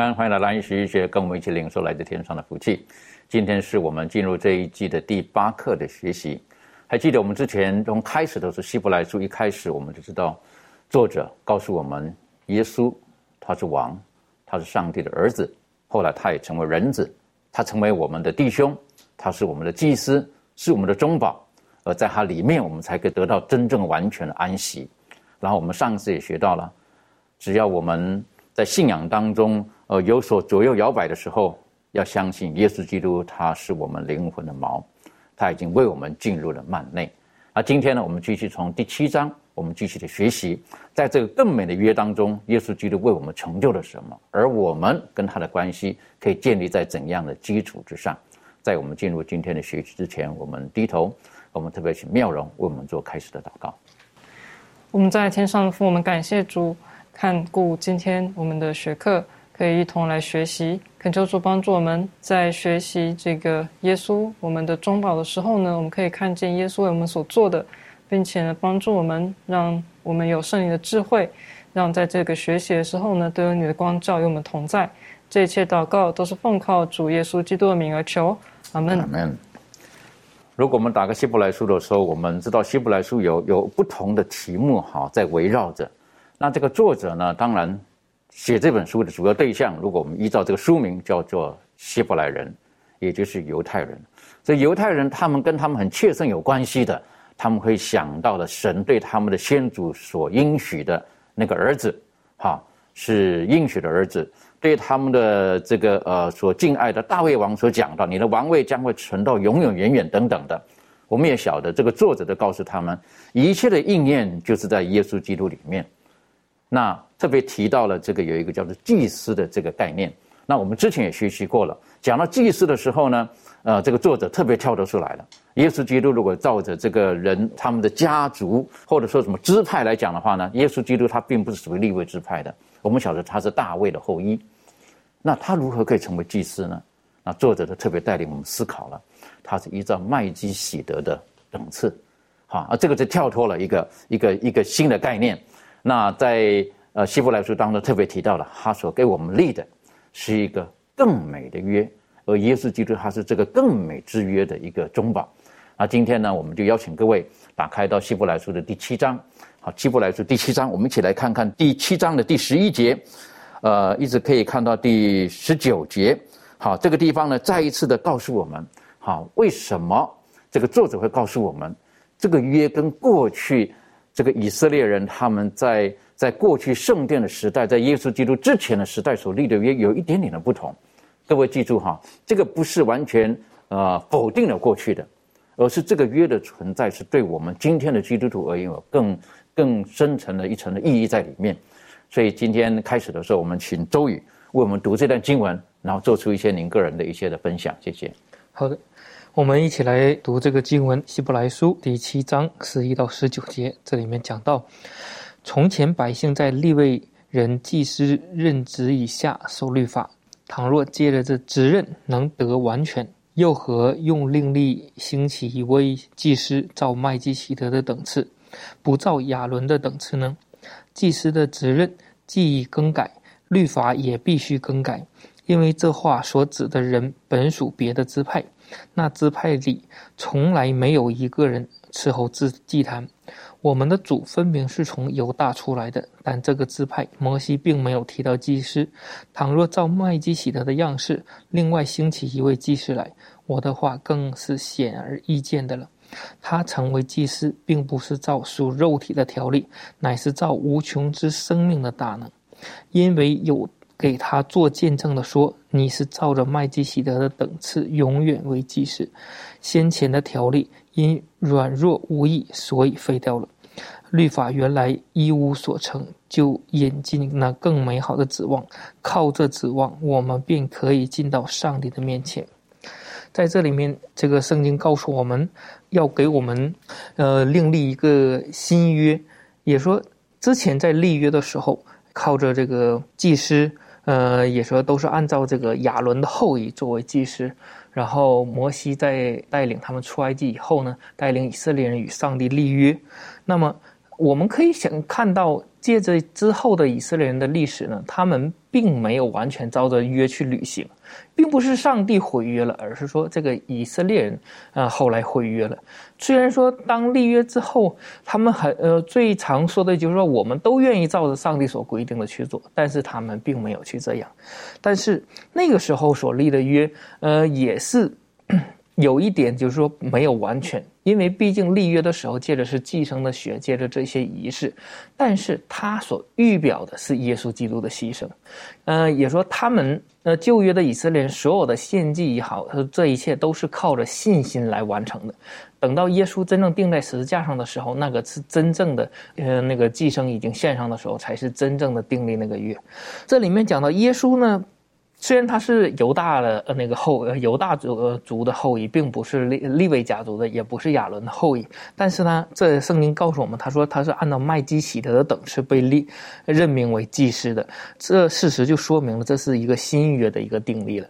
欢迎来到安息医学，跟我们一起领受来自天上的福气。今天是我们进入这一季的第八课的学习。还记得我们之前从开始都是希伯来书，一开始我们就知道，作者告诉我们，耶稣他是王，他是上帝的儿子，后来他也成为人子，他成为我们的弟兄，他是我们的祭司，是我们的中保，而在他里面，我们才可以得到真正完全的安息。然后我们上次也学到了，只要我们在信仰当中，呃，有所左右摇摆的时候，要相信耶稣基督，他是我们灵魂的锚，他已经为我们进入了幔内。那今天呢，我们继续从第七章，我们继续的学习，在这个更美的约当中，耶稣基督为我们成就了什么，而我们跟他的关系可以建立在怎样的基础之上？在我们进入今天的学习之前，我们低头，我们特别请妙容为我们做开始的祷告。我们在天上的父，我们感谢主看顾今天我们的学课，可以一同来学习。恳求主帮助我们在学习这个耶稣我们的中保的时候呢，我们可以看见耶稣为我们所做的，并且呢帮助我们，让我们有圣灵的智慧，让在这个学习的时候呢，都有你的光照与我们同在。这一切祷告都是奉靠主耶稣基督的名而求，阿门。阿门。如果我们打个希伯来书的时候，我们知道希伯来书有有不同的题目哈，在围绕着。那这个作者呢，当然写这本书的主要对象，如果我们依照这个书名叫做希伯来人，也就是犹太人。所以犹太人他们跟他们很切身有关系的，他们会想到了神对他们的先祖所应许的那个儿子，哈，是应许的儿子。对他们的这个呃所敬爱的大卫王所讲到，你的王位将会存到永永远远等等的，我们也晓得这个作者都告诉他们，一切的应验就是在耶稣基督里面。那特别提到了这个有一个叫做祭司的这个概念。那我们之前也学习过了，讲到祭司的时候呢，呃，这个作者特别跳得出来了。耶稣基督如果照着这个人他们的家族或者说什么支派来讲的话呢，耶稣基督他并不是属于立位支派的。我们晓得他是大卫的后裔，那他如何可以成为祭司呢？那作者就特别带领我们思考了，他是依照麦基喜德的等次，好，啊，这个就跳脱了一个一个一个新的概念。那在呃希伯来书当中特别提到了，他所给我们立的是一个更美的约，而耶稣基督他是这个更美之约的一个中保。那今天呢，我们就邀请各位打开到希伯来书的第七章。好，希伯来书第七章，我们一起来看看第七章的第十一节，呃，一直可以看到第十九节。好，这个地方呢，再一次的告诉我们，好，为什么这个作者会告诉我们，这个约跟过去这个以色列人他们在在过去圣殿的时代，在耶稣基督之前的时代所立的约有一点点的不同。各位记住哈，这个不是完全呃否定了过去的，而是这个约的存在是对我们今天的基督徒而言有更。更深层的一层的意义在里面，所以今天开始的时候，我们请周宇为我们读这段经文，然后做出一些您个人的一些的分享。谢谢。好的，我们一起来读这个经文《希伯来书》第七章十一到十九节。这里面讲到，从前百姓在立位人祭司任职以下受律法，倘若接着这职任能得完全，又何用另立兴起一位祭司，照麦基喜德的等次？不照亚伦的等次呢？祭司的责任既已更改，律法也必须更改，因为这话所指的人本属别的支派，那支派里从来没有一个人伺候祭祭坛。我们的主分明是从犹大出来的，但这个支派摩西并没有提到祭司。倘若照麦基洗德的样式，另外兴起一位祭司来，我的话更是显而易见的了。他成为祭司，并不是照属肉体的条例，乃是照无穷之生命的大能，因为有给他做见证的说：“你是照着麦基洗德的等次，永远为祭司。”先前的条例因软弱无益，所以废掉了。律法原来一无所成就，引进那更美好的指望。靠这指望，我们便可以进到上帝的面前。在这里面，这个圣经告诉我们要给我们，呃，另立一个新约。也说之前在立约的时候，靠着这个祭司，呃，也说都是按照这个亚伦的后裔作为祭司。然后摩西在带领他们出埃及以后呢，带领以色列人与上帝立约。那么我们可以想看到，借着之后的以色列人的历史呢，他们并没有完全照着约去履行。并不是上帝毁约了，而是说这个以色列人啊后来毁约了。虽然说当立约之后，他们很呃最常说的就是说我们都愿意照着上帝所规定的去做，但是他们并没有去这样。但是那个时候所立的约，呃也是。有一点就是说没有完全，因为毕竟立约的时候借着是寄生的血，借着这些仪式，但是他所预表的是耶稣基督的牺牲，呃，也说他们呃旧约的以色列人所有的献祭也好，这一切都是靠着信心来完成的。等到耶稣真正钉在十字架上的时候，那个是真正的呃那个寄生已经献上的时候，才是真正的订立那个约。这里面讲到耶稣呢。虽然他是犹大的呃那个后犹大族族的后裔，并不是利利维家族的，也不是亚伦的后裔，但是呢，这圣经告诉我们，他说他是按照麦基喜德的等次被立任命为祭司的，这事实就说明了这是一个新约的一个定例了。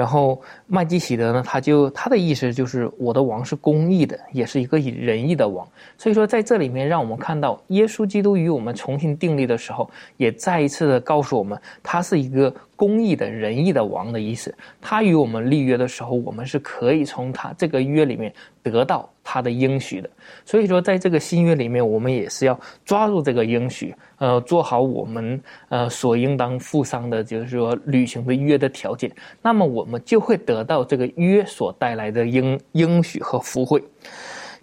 然后麦基喜德呢，他就他的意思就是我的王是公义的，也是一个以仁义的王。所以说在这里面，让我们看到耶稣基督与我们重新订立的时候，也再一次的告诉我们，他是一个。公义的仁义的王的意思，他与我们立约的时候，我们是可以从他这个约里面得到他的应许的。所以说，在这个新约里面，我们也是要抓住这个应许，呃，做好我们呃所应当负上的，就是说履行的约的条件，那么我们就会得到这个约所带来的应应许和福惠。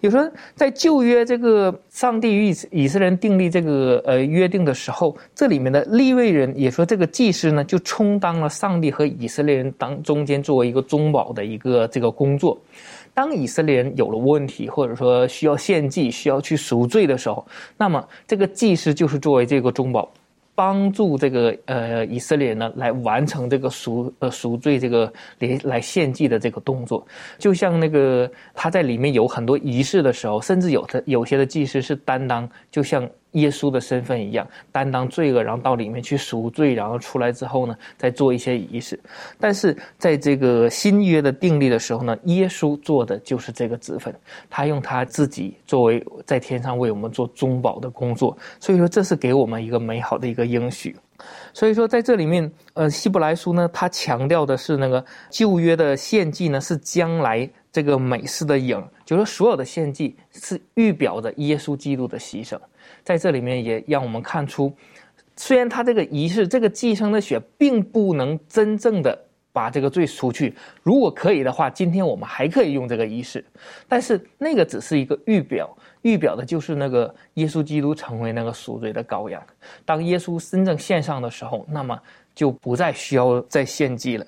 有时候在旧约这个上帝与以色列人订立这个呃约定的时候，这里面的立位人也说这个祭司呢，就充当了上帝和以色列人当中间作为一个中保的一个这个工作。当以色列人有了问题，或者说需要献祭、需要去赎罪的时候，那么这个祭司就是作为这个中保。帮助这个呃以色列人呢来完成这个赎呃赎罪这个来来献祭的这个动作，就像那个他在里面有很多仪式的时候，甚至有的有些的祭司是担当，就像。耶稣的身份一样，担当罪恶，然后到里面去赎罪，然后出来之后呢，再做一些仪式。但是在这个新约的定立的时候呢，耶稣做的就是这个职分，他用他自己作为在天上为我们做中保的工作。所以说，这是给我们一个美好的一个应许。所以说，在这里面，呃，希伯来书呢，他强调的是那个旧约的献祭呢，是将来这个美事的影，就是所有的献祭是预表着耶稣基督的牺牲。在这里面也让我们看出，虽然他这个仪式，这个寄生的血并不能真正的把这个罪除去，如果可以的话，今天我们还可以用这个仪式，但是那个只是一个预表，预表的就是那个耶稣基督成为那个赎罪的羔羊。当耶稣真正献上的时候，那么就不再需要再献祭了。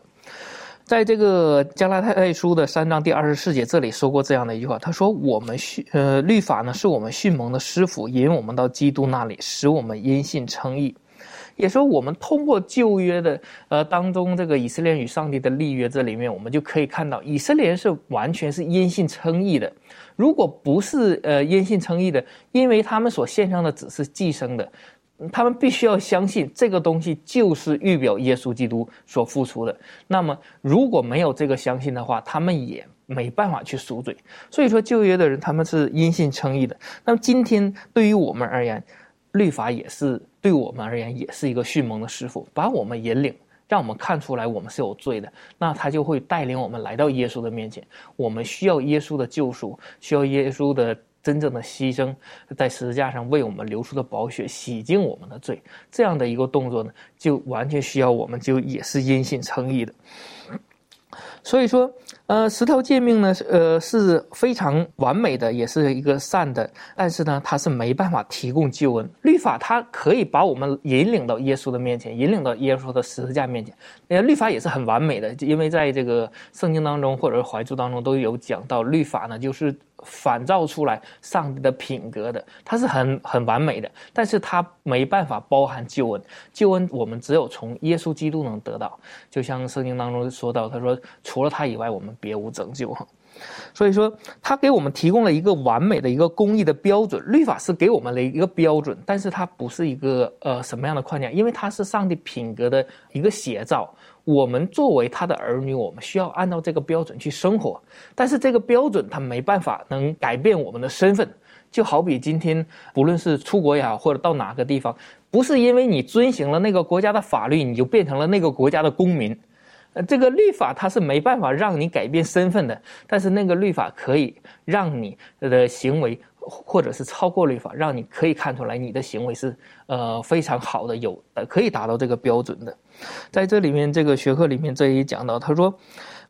在这个加拉太书的三章第二十四节，这里说过这样的一句话，他说：“我们训呃律法呢，是我们训蒙的师傅，引我们到基督那里，使我们因信称义。”也说我们通过旧约的呃当中这个以色列与上帝的立约，这里面我们就可以看到，以色列人是完全是因信称义的。如果不是呃因信称义的，因为他们所献上的只是寄生的。他们必须要相信这个东西就是预表耶稣基督所付出的。那么，如果没有这个相信的话，他们也没办法去赎罪。所以说，旧约的人他们是因信称义的。那么，今天对于我们而言，律法也是对我们而言也是一个迅猛的师傅，把我们引领，让我们看出来我们是有罪的。那他就会带领我们来到耶稣的面前。我们需要耶稣的救赎，需要耶稣的。真正的牺牲，在十字架上为我们流出的宝血洗净我们的罪，这样的一个动作呢，就完全需要我们就也是因信称义的。所以说，呃，十条诫命呢，呃，是非常完美的，也是一个善的，但是呢，它是没办法提供救恩。律法它可以把我们引领到耶稣的面前，引领到耶稣的十字架面前。呃，律法也是很完美的，因为在这个圣经当中或者是怀著当中都有讲到，律法呢就是。反照出来上帝的品格的，它是很很完美的，但是它没办法包含救恩。救恩我们只有从耶稣基督能得到，就像圣经当中说到，他说除了他以外，我们别无拯救。所以说，他给我们提供了一个完美的一个公益的标准。律法是给我们的一个标准，但是它不是一个呃什么样的框架，因为它是上帝品格的一个写照。我们作为他的儿女，我们需要按照这个标准去生活，但是这个标准它没办法能改变我们的身份。就好比今天，不论是出国也好，或者到哪个地方，不是因为你遵循了那个国家的法律，你就变成了那个国家的公民。呃，这个律法它是没办法让你改变身份的，但是那个律法可以让你的行为。或者是超过律法，让你可以看出来你的行为是呃非常好的，有呃可以达到这个标准的。在这里面，这个学科里面这里讲到，他说，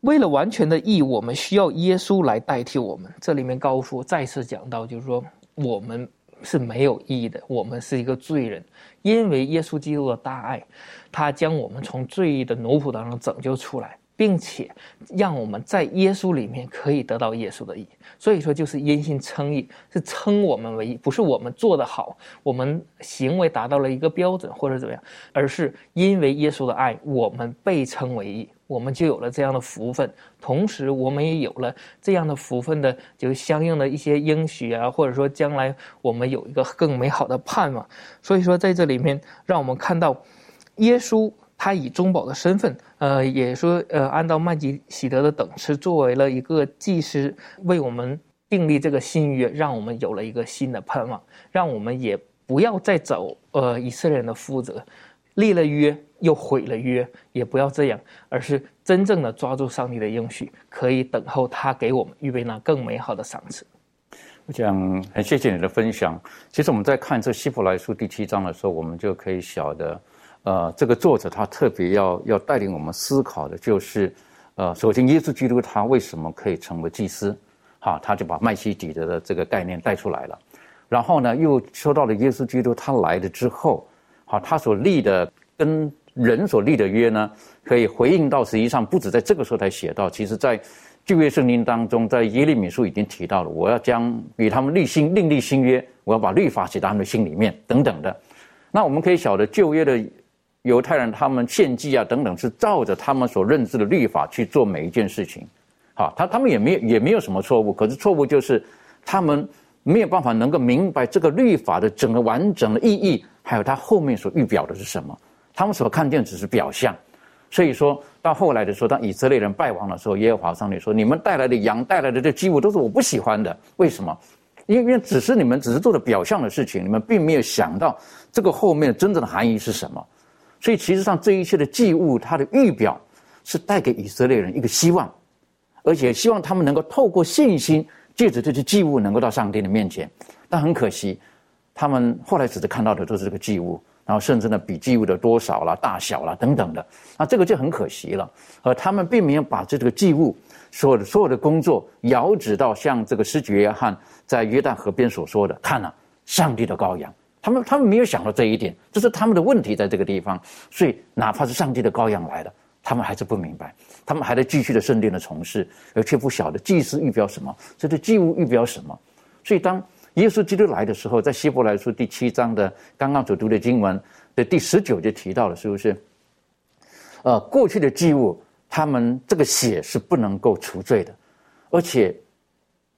为了完全的义，我们需要耶稣来代替我们。这里面高夫再次讲到，就是说我们是没有义的，我们是一个罪人，因为耶稣基督的大爱，他将我们从罪的奴仆当中拯救出来。并且让我们在耶稣里面可以得到耶稣的义，所以说就是因信称义，是称我们为义，不是我们做得好，我们行为达到了一个标准或者怎么样，而是因为耶稣的爱，我们被称为义，我们就有了这样的福分，同时我们也有了这样的福分的，就相应的一些应许啊，或者说将来我们有一个更美好的盼望。所以说在这里面，让我们看到耶稣。他以中保的身份，呃，也说，呃，按照麦基喜德的等次，作为了一个祭司，为我们订立这个新约，让我们有了一个新的盼望，让我们也不要再走，呃，以色列人的覆辙，立了约又毁了约，也不要这样，而是真正的抓住上帝的应许，可以等候他给我们预备那更美好的赏赐。我想很谢谢你的分享。其实我们在看这希伯来书第七章的时候，我们就可以晓得。呃，这个作者他特别要要带领我们思考的，就是，呃，首先耶稣基督他为什么可以成为祭司？好，他就把麦西底德的这个概念带出来了。然后呢，又说到了耶稣基督他来了之后，好，他所立的跟人所立的约呢，可以回应到实际上不止在这个时候才写到，其实在旧约圣经当中，在耶利米书已经提到了，我要将与他们立新另立新约，我要把律法写到他们的心里面等等的。那我们可以晓得旧约的。犹太人他们献祭啊等等，是照着他们所认知的律法去做每一件事情，好，他他们也没有也没有什么错误，可是错误就是他们没有办法能够明白这个律法的整个完整的意义，还有它后面所预表的是什么，他们所看见只是表象，所以说到后来的时候，当以色列人败亡的时候，耶和华上帝说：“你们带来的羊带来的这祭物都是我不喜欢的，为什么？因为只是你们只是做的表象的事情，你们并没有想到这个后面真正的含义是什么。”所以，其实上这一切的祭物，它的预表是带给以色列人一个希望，而且希望他们能够透过信心，借着这些祭物，能够到上帝的面前。但很可惜，他们后来只是看到的都是这个祭物，然后甚至呢，比祭物的多少啦、大小啦等等的，那这个就很可惜了。而他们并没有把这个祭物所有的所有的工作遥指到像这个施洗约翰在约旦河边所说的：“看了上帝的羔羊。”他们他们没有想到这一点，这是他们的问题在这个地方。所以，哪怕是上帝的羔羊来了，他们还是不明白，他们还在继续的圣殿的从事，而却不晓得祭司预表什么，这个祭物预表什么。所以，当耶稣基督来的时候，在希伯来书第七章的刚刚所读的经文的第十九就提到了，是不是？呃，过去的祭物，他们这个血是不能够除罪的，而且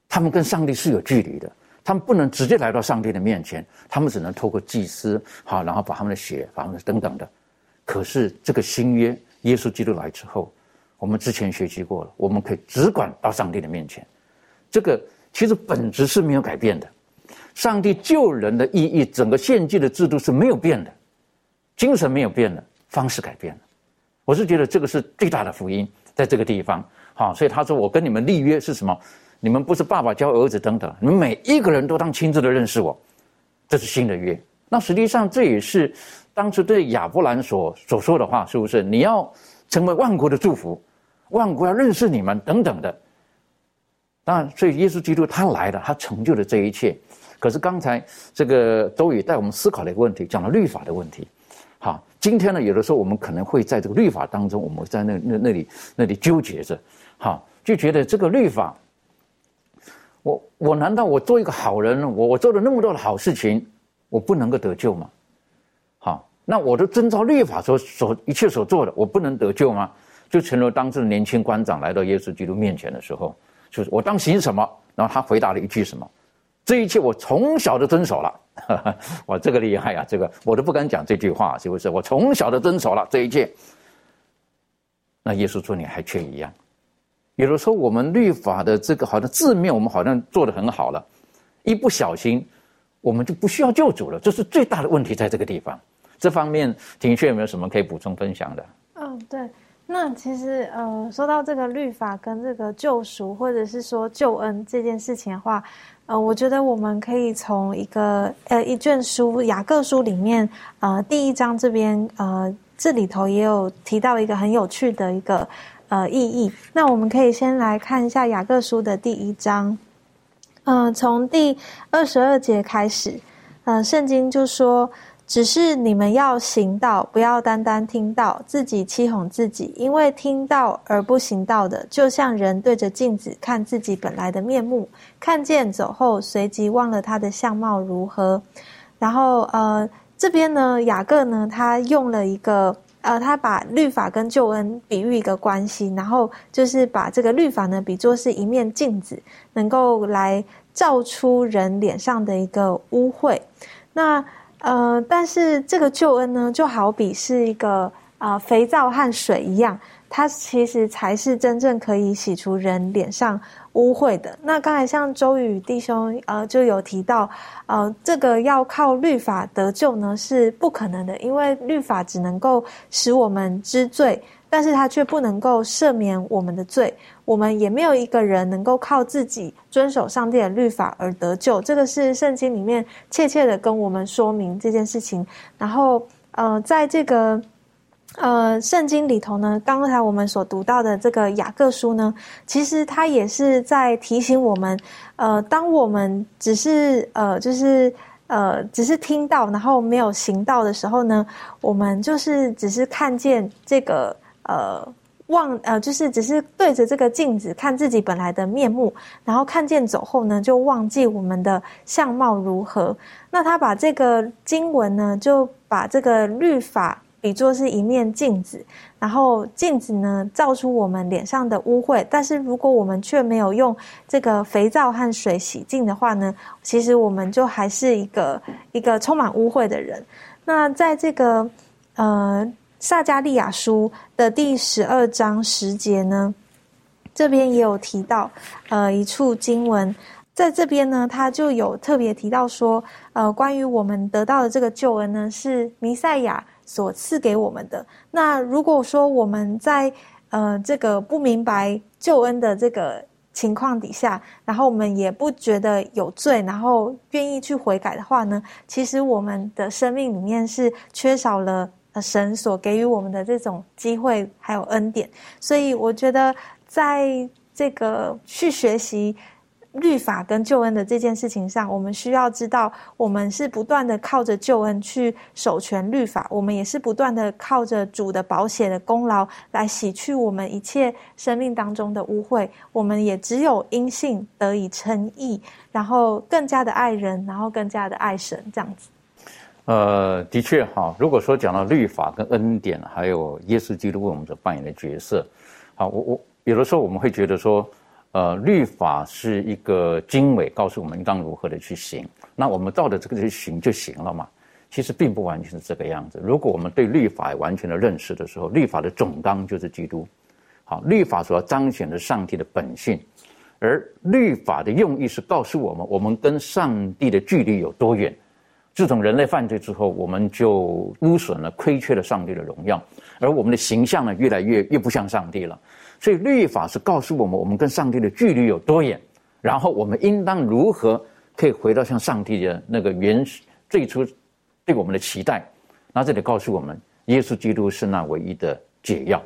他们跟上帝是有距离的。他们不能直接来到上帝的面前，他们只能透过祭司，好，然后把他们的血，把他们的等等的。可是这个新约，耶稣基督来之后，我们之前学习过了，我们可以只管到上帝的面前。这个其实本质是没有改变的，上帝救人的意义，整个献祭的制度是没有变的，精神没有变的，方式改变了。我是觉得这个是最大的福音，在这个地方，好，所以他说我跟你们立约是什么？你们不是爸爸教儿子等等，你们每一个人都当亲自的认识我，这是新的约。那实际上这也是当时对亚伯兰所所说的话，是不是？你要成为万国的祝福，万国要认识你们等等的。当然，所以耶稣基督他来了，他成就了这一切。可是刚才这个周宇带我们思考的一个问题，讲了律法的问题。好，今天呢，有的时候我们可能会在这个律法当中，我们在那那那里那里纠结着，好，就觉得这个律法。我我难道我做一个好人，我我做了那么多的好事情，我不能够得救吗？好，那我都遵照律法所所一切所做的，我不能得救吗？就成了当时的年轻官长来到耶稣基督面前的时候，就是我当行什么？然后他回答了一句什么？这一切我从小都遵守了。我，这个厉害呀！这个我都不敢讲这句话，是不是？我从小都遵守了这一切。那耶稣说你还缺一样。有的时候，我们律法的这个好像字面，我们好像做的很好了，一不小心，我们就不需要救主了。这是最大的问题，在这个地方。这方面，庭轩有没有什么可以补充分享的？嗯，对。那其实，呃，说到这个律法跟这个救赎，或者是说救恩这件事情的话，呃，我觉得我们可以从一个呃一卷书雅各书里面，呃，第一章这边，呃，这里头也有提到一个很有趣的一个。呃，意义。那我们可以先来看一下雅各书的第一章，嗯，从第二十二节开始，呃，圣经就说：“只是你们要行道，不要单单听到，自己欺哄自己。因为听到而不行道的，就像人对着镜子看自己本来的面目，看见走后，随即忘了他的相貌如何。”然后，呃，这边呢，雅各呢，他用了一个。呃，他把律法跟救恩比喻一个关系，然后就是把这个律法呢比作是一面镜子，能够来照出人脸上的一个污秽。那呃，但是这个救恩呢，就好比是一个啊肥皂和水一样。它其实才是真正可以洗除人脸上污秽的。那刚才像周宇弟兄呃就有提到，呃，这个要靠律法得救呢是不可能的，因为律法只能够使我们知罪，但是它却不能够赦免我们的罪。我们也没有一个人能够靠自己遵守上帝的律法而得救。这个是圣经里面切切的跟我们说明这件事情。然后呃，在这个。呃，圣经里头呢，刚才我们所读到的这个雅各书呢，其实它也是在提醒我们，呃，当我们只是呃，就是呃，只是听到，然后没有行道的时候呢，我们就是只是看见这个呃忘呃，就是只是对着这个镜子看自己本来的面目，然后看见走后呢，就忘记我们的相貌如何。那他把这个经文呢，就把这个律法。比作是一面镜子，然后镜子呢照出我们脸上的污秽。但是如果我们却没有用这个肥皂和水洗净的话呢，其实我们就还是一个一个充满污秽的人。那在这个呃撒加利亚书的第十二章十节呢，这边也有提到呃一处经文，在这边呢他就有特别提到说，呃关于我们得到的这个救恩呢是弥赛亚。所赐给我们的。那如果说我们在呃这个不明白救恩的这个情况底下，然后我们也不觉得有罪，然后愿意去悔改的话呢，其实我们的生命里面是缺少了神所给予我们的这种机会还有恩典。所以我觉得在这个去学习。律法跟救恩的这件事情上，我们需要知道，我们是不断的靠着救恩去守全律法，我们也是不断的靠着主的保险的功劳来洗去我们一切生命当中的污秽。我们也只有因信得以称义，然后更加的爱人，然后更加的爱神，这样子。呃，的确哈，如果说讲到律法跟恩典，还有耶稣基督为我们所扮演的角色，好，我我有的时候我们会觉得说。呃，律法是一个经纬，告诉我们应当如何的去行。那我们照着这个去行就行了嘛？其实并不完全是这个样子。如果我们对律法完全的认识的时候，律法的总纲就是基督。好，律法所要彰显的上帝的本性，而律法的用意是告诉我们，我们跟上帝的距离有多远。自从人类犯罪之后，我们就污损了、亏缺了上帝的荣耀，而我们的形象呢，越来越越不像上帝了。所以律法是告诉我们，我们跟上帝的距离有多远，然后我们应当如何可以回到像上帝的那个原始最初对我们的期待？那这里告诉我们，耶稣基督是那唯一的解药，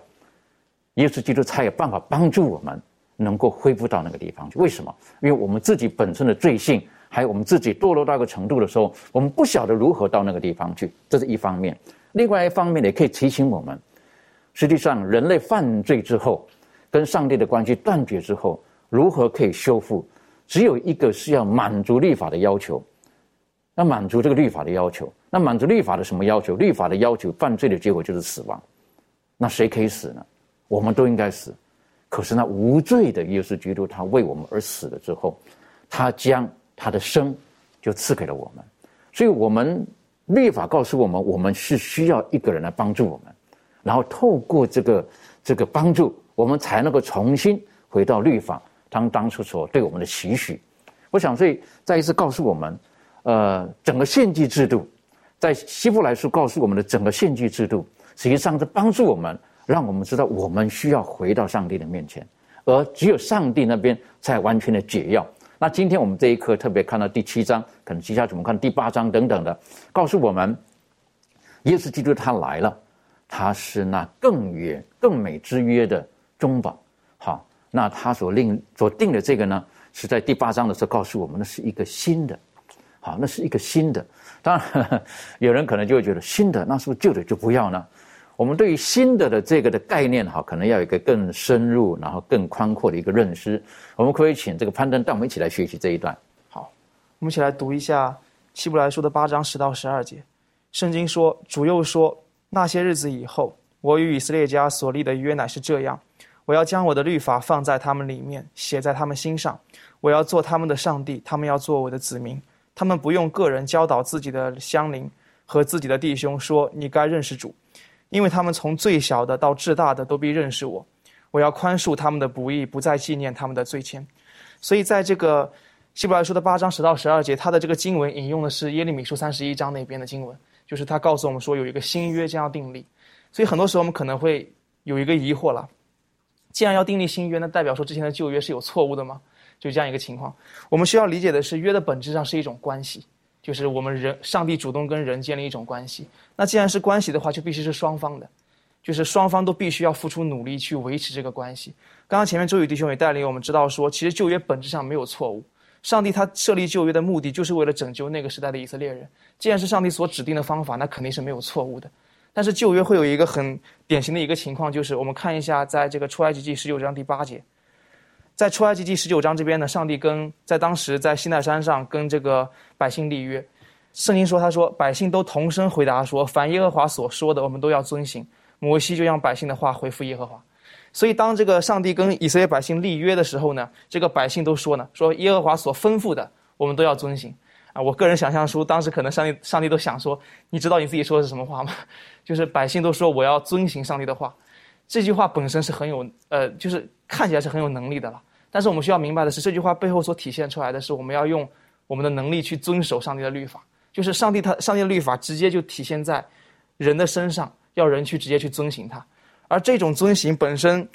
耶稣基督才有办法帮助我们能够恢复到那个地方去。为什么？因为我们自己本身的罪性，还有我们自己堕落到一个程度的时候，我们不晓得如何到那个地方去，这是一方面。另外一方面，也可以提醒我们，实际上人类犯罪之后，跟上帝的关系断绝之后，如何可以修复？只有一个是要满足律法的要求，那满足这个律法的要求。那满足律法的什么要求？律法的要求，犯罪的结果就是死亡。那谁可以死呢？我们都应该死。可是那无罪的耶稣基督，他为我们而死了之后，他将他的生就赐给了我们。所以，我们律法告诉我们，我们是需要一个人来帮助我们，然后透过这个这个帮助，我们才能够重新回到律法。当当初所对我们的期许，我想，所以再一次告诉我们，呃，整个献祭制度，在希伯来书告诉我们的整个献祭制度，实际上是帮助我们，让我们知道我们需要回到上帝的面前，而只有上帝那边才完全的解药。那今天我们这一课特别看到第七章，可能接下来怎么看第八章等等的，告诉我们，耶稣基督他来了，他是那更远更美之约的中保，好。那他所令所定的这个呢，是在第八章的时候告诉我们，那是一个新的，好，那是一个新的。当然，有人可能就会觉得新的，那是不是旧的就不要呢？我们对于新的的这个的概念，哈，可能要有一个更深入，然后更宽阔的一个认识。我们可以请这个攀登带我们一起来学习这一段。好，我们一起来读一下希伯来书的八章十到十二节。圣经说：“主又说，那些日子以后，我与以色列家所立的约乃是这样。”我要将我的律法放在他们里面，写在他们心上。我要做他们的上帝，他们要做我的子民。他们不用个人教导自己的乡邻和自己的弟兄说：“你该认识主。”因为他们从最小的到至大的都必认识我。我要宽恕他们的不义，不再纪念他们的罪愆。所以，在这个希伯来书的八章十到十二节，他的这个经文引用的是耶利米书三十一章那边的经文，就是他告诉我们说有一个新约将要定立。所以，很多时候我们可能会有一个疑惑了。既然要订立新约，那代表说之前的旧约是有错误的吗？就这样一个情况。我们需要理解的是，约的本质上是一种关系，就是我们人上帝主动跟人建立一种关系。那既然是关系的话，就必须是双方的，就是双方都必须要付出努力去维持这个关系。刚刚前面周宇弟兄也带领我们知道说，其实旧约本质上没有错误。上帝他设立旧约的目的，就是为了拯救那个时代的以色列人。既然是上帝所指定的方法，那肯定是没有错误的。但是旧约会有一个很典型的一个情况，就是我们看一下，在这个出埃及记十九章第八节，在出埃及记十九章这边呢，上帝跟在当时在西奈山上跟这个百姓立约，圣经说他说百姓都同声回答说，凡耶和华所说的，我们都要遵行。摩西就让百姓的话回复耶和华，所以当这个上帝跟以色列百姓立约的时候呢，这个百姓都说呢，说耶和华所吩咐的，我们都要遵行。啊，我个人想象出当时可能上帝上帝都想说，你知道你自己说的是什么话吗？就是百姓都说我要遵行上帝的话，这句话本身是很有呃，就是看起来是很有能力的了。但是我们需要明白的是，这句话背后所体现出来的是，我们要用我们的能力去遵守上帝的律法。就是上帝他上帝的律法直接就体现在人的身上，要人去直接去遵行它。而这种遵行本身，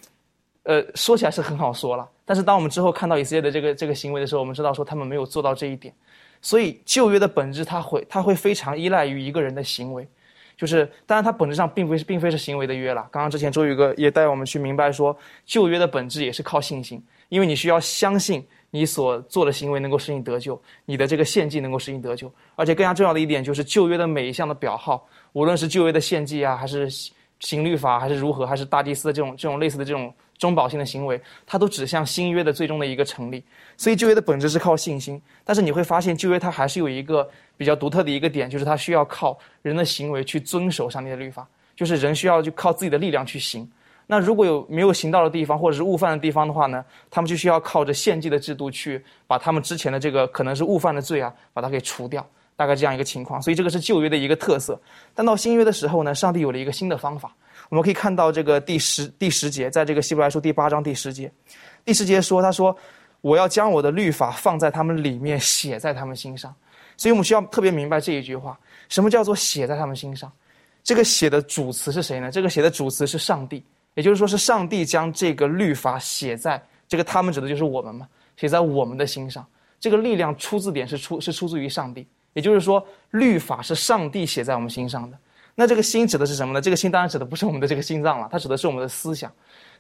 呃，说起来是很好说了。但是当我们之后看到以色列的这个这个行为的时候，我们知道说他们没有做到这一点。所以旧约的本质，它会它会非常依赖于一个人的行为，就是当然它本质上并非是并非是行为的约了。刚刚之前周宇哥也带我们去明白说，旧约的本质也是靠信心，因为你需要相信你所做的行为能够使你得救，你的这个献祭能够使你得救。而且更加重要的一点就是旧约的每一项的表号，无论是旧约的献祭啊，还是行律法，还是如何，还是大祭司的这种这种类似的这种。中保性的行为，它都指向新约的最终的一个成立。所以旧约的本质是靠信心，但是你会发现旧约它还是有一个比较独特的一个点，就是它需要靠人的行为去遵守上帝的律法，就是人需要就靠自己的力量去行。那如果有没有行到的地方，或者是误犯的地方的话呢，他们就需要靠着献祭的制度去把他们之前的这个可能是误犯的罪啊，把它给除掉。大概这样一个情况。所以这个是旧约的一个特色。但到新约的时候呢，上帝有了一个新的方法。我们可以看到这个第十第十节，在这个希伯来书第八章第十节，第十节说：“他说，我要将我的律法放在他们里面，写在他们心上。”所以我们需要特别明白这一句话：什么叫做写在他们心上？这个写的主词是谁呢？这个写的主词是上帝，也就是说是上帝将这个律法写在这个他们指的就是我们嘛？写在我们的心上。这个力量出自点是出是出自于上帝，也就是说，律法是上帝写在我们心上的。那这个心指的是什么呢？这个心当然指的不是我们的这个心脏了，它指的是我们的思想。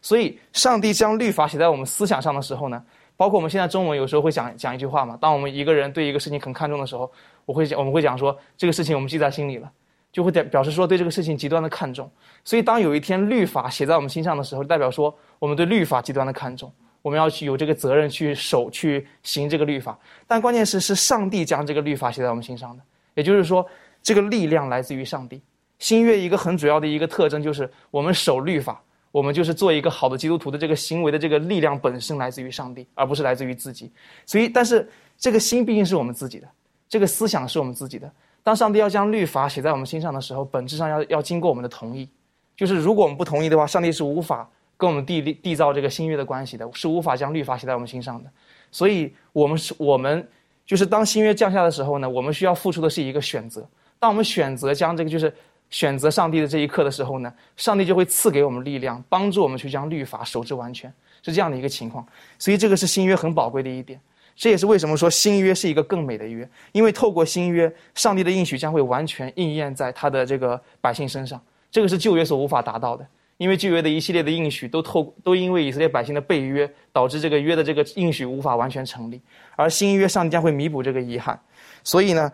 所以，上帝将律法写在我们思想上的时候呢，包括我们现在中文有时候会讲讲一句话嘛。当我们一个人对一个事情很看重的时候，我会讲我们会讲说这个事情我们记在心里了，就会表表示说对这个事情极端的看重。所以，当有一天律法写在我们心上的时候，代表说我们对律法极端的看重，我们要去有这个责任去守去行这个律法。但关键是是上帝将这个律法写在我们心上的，也就是说，这个力量来自于上帝。新约一个很主要的一个特征就是我们守律法，我们就是做一个好的基督徒的这个行为的这个力量本身来自于上帝，而不是来自于自己。所以，但是这个心毕竟是我们自己的，这个思想是我们自己的。当上帝要将律法写在我们心上的时候，本质上要要经过我们的同意。就是如果我们不同意的话，上帝是无法跟我们缔缔造这个新约的关系的，是无法将律法写在我们心上的。所以，我们是我们就是当新约降下的时候呢，我们需要付出的是一个选择。当我们选择将这个就是。选择上帝的这一刻的时候呢，上帝就会赐给我们力量，帮助我们去将律法守之完全，是这样的一个情况。所以这个是新约很宝贵的一点，这也是为什么说新约是一个更美的约，因为透过新约，上帝的应许将会完全应验在他的这个百姓身上。这个是旧约所无法达到的，因为旧约的一系列的应许都透都因为以色列百姓的背约，导致这个约的这个应许无法完全成立，而新约上帝将会弥补这个遗憾。所以呢。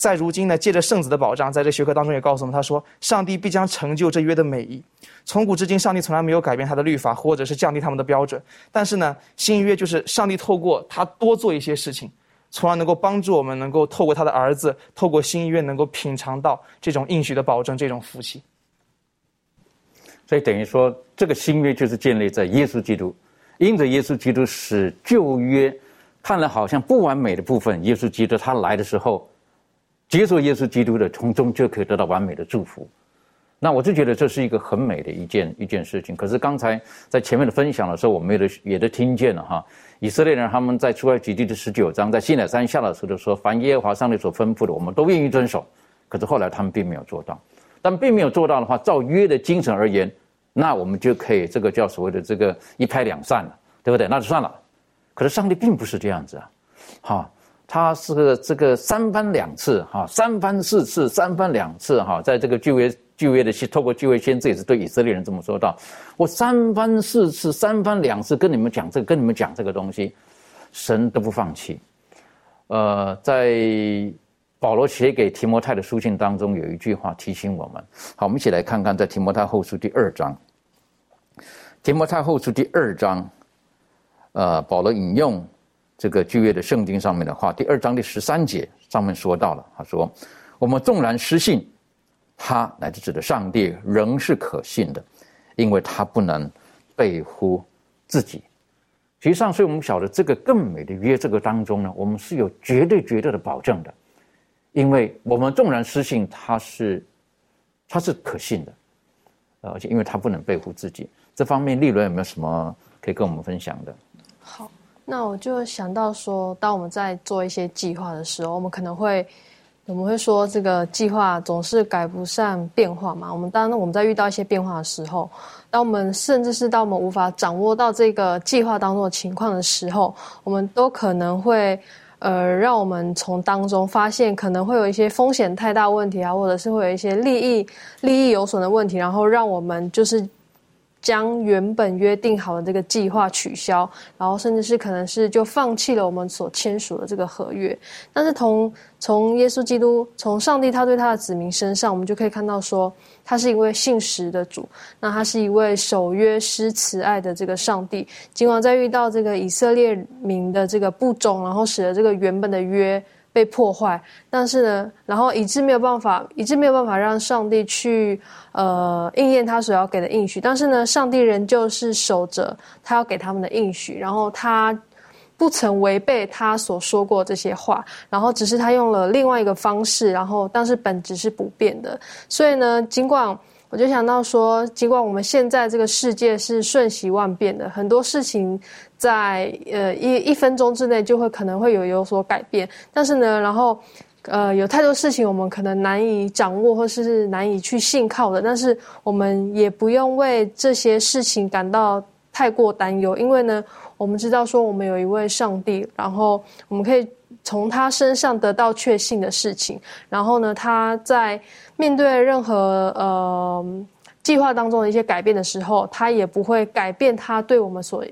在如今呢，借着圣子的保障，在这学科当中也告诉我们，他说，上帝必将成就这约的美意。从古至今，上帝从来没有改变他的律法，或者是降低他们的标准。但是呢，新约就是上帝透过他多做一些事情，从而能够帮助我们，能够透过他的儿子，透过新约，能够品尝到这种应许的保证，这种福气。所以等于说，这个新约就是建立在耶稣基督，因着耶稣基督使旧约看来好像不完美的部分，耶稣基督他来的时候。接受耶稣基督的，从中就可以得到完美的祝福。那我就觉得这是一个很美的一件一件事情。可是刚才在前面的分享的时候，我们也都也都听见了哈。以色列人他们在出埃及记的十九章，在西奈山下的时候就说：“凡耶和华上帝所吩咐的，我们都愿意遵守。”可是后来他们并没有做到。但并没有做到的话，照约的精神而言，那我们就可以这个叫所谓的这个一拍两散了，对不对？那就算了。可是上帝并不是这样子啊，哈。他是这个三番两次哈，三番四次，三番两次哈，在这个旧约旧约的透过旧约先知也是对以色列人这么说道：我三番四次，三番两次跟你们讲这个，跟你们讲这个东西，神都不放弃。呃，在保罗写给提摩太的书信当中，有一句话提醒我们。好，我们一起来看看在提摩太后书第二章。提摩太后书第二章，呃，保罗引用。这个旧约的圣经上面的话，第二章第十三节上面说到了，他说：“我们纵然失信，他乃至指的上帝仍是可信的，因为他不能背乎自己。实际上，所以我们晓得这个更美的约，这个当中呢，我们是有绝对绝对的保证的，因为我们纵然失信，他是他是可信的，而且因为他不能背乎自己。这方面，利伦有没有什么可以跟我们分享的？”那我就想到说，当我们在做一些计划的时候，我们可能会，我们会说这个计划总是改不上变化嘛。我们当我们在遇到一些变化的时候，当我们甚至是当我们无法掌握到这个计划当中的情况的时候，我们都可能会，呃，让我们从当中发现可能会有一些风险太大问题啊，或者是会有一些利益利益有损的问题，然后让我们就是。将原本约定好的这个计划取消，然后甚至是可能是就放弃了我们所签署的这个合约。但是从从耶稣基督、从上帝他对他的子民身上，我们就可以看到说，他是一位信实的主，那他是一位守约施慈爱的这个上帝。尽管在遇到这个以色列民的这个不忠，然后使得这个原本的约。被破坏，但是呢，然后以致没有办法，以致没有办法让上帝去呃应验他所要给的应许。但是呢，上帝仍旧是守着他要给他们的应许，然后他不曾违背他所说过这些话，然后只是他用了另外一个方式，然后但是本质是不变的。所以呢，尽管我就想到说，尽管我们现在这个世界是瞬息万变的，很多事情。在呃一一分钟之内就会可能会有有所改变，但是呢，然后呃有太多事情我们可能难以掌握或是难以去信靠的，但是我们也不用为这些事情感到太过担忧，因为呢，我们知道说我们有一位上帝，然后我们可以从他身上得到确信的事情。然后呢，他在面对任何呃计划当中的一些改变的时候，他也不会改变他对我们所。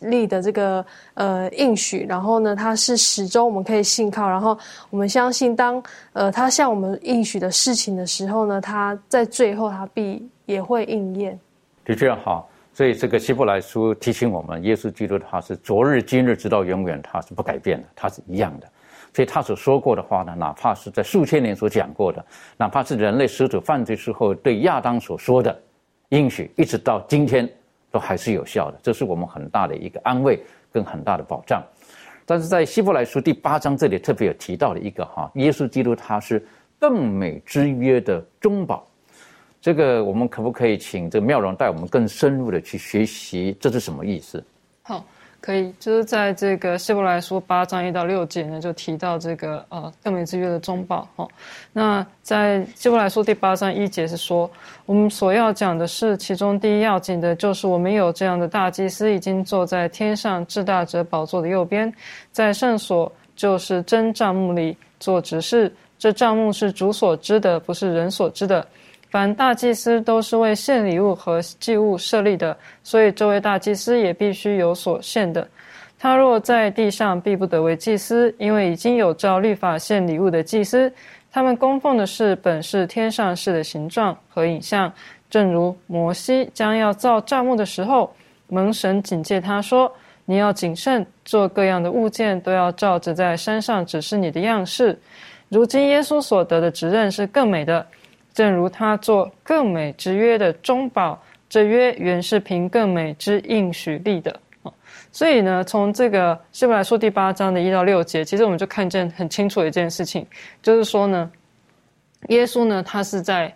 立的这个呃应许，然后呢，它是始终我们可以信靠，然后我们相信，当呃他向我们应许的事情的时候呢，他在最后他必也会应验。的确好，所以这个希伯来书提醒我们，耶稣基督他是昨日今日直到永远，他是不改变的，他是一样的。所以他所说过的话呢，哪怕是在数千年所讲过的，哪怕是人类始祖犯罪之后对亚当所说的应许，一直到今天。都还是有效的，这是我们很大的一个安慰跟很大的保障。但是在希伯来书第八章这里特别有提到的一个哈，耶稣基督他是更美之约的中保。这个我们可不可以请这个妙容带我们更深入的去学习，这是什么意思？好。可以，就是在这个希伯来书八章一到六节呢，就提到这个呃更美之约的中保哈。那在希伯来书第八章一节是说，我们所要讲的是其中第一要紧的，就是我们有这样的大祭司，已经坐在天上至大者宝座的右边，在圣所就是真帐幕里做执事。这帐幕是主所知的，不是人所知的。凡大祭司都是为献礼物和祭物设立的，所以这位大祭司也必须有所献的。他若在地上，必不得为祭司，因为已经有照律法献礼物的祭司，他们供奉的是本是天上式的形状和影像。正如摩西将要造帐幕的时候，蒙神警戒他说：“你要谨慎，做各样的物件都要照着在山上指示你的样式。”如今耶稣所得的职任是更美的。正如他做更美之约的中保，这约原是凭更美之应许立的啊。所以呢，从这个希伯来书第八章的一到六节，其实我们就看见很清楚一件事情，就是说呢，耶稣呢，他是在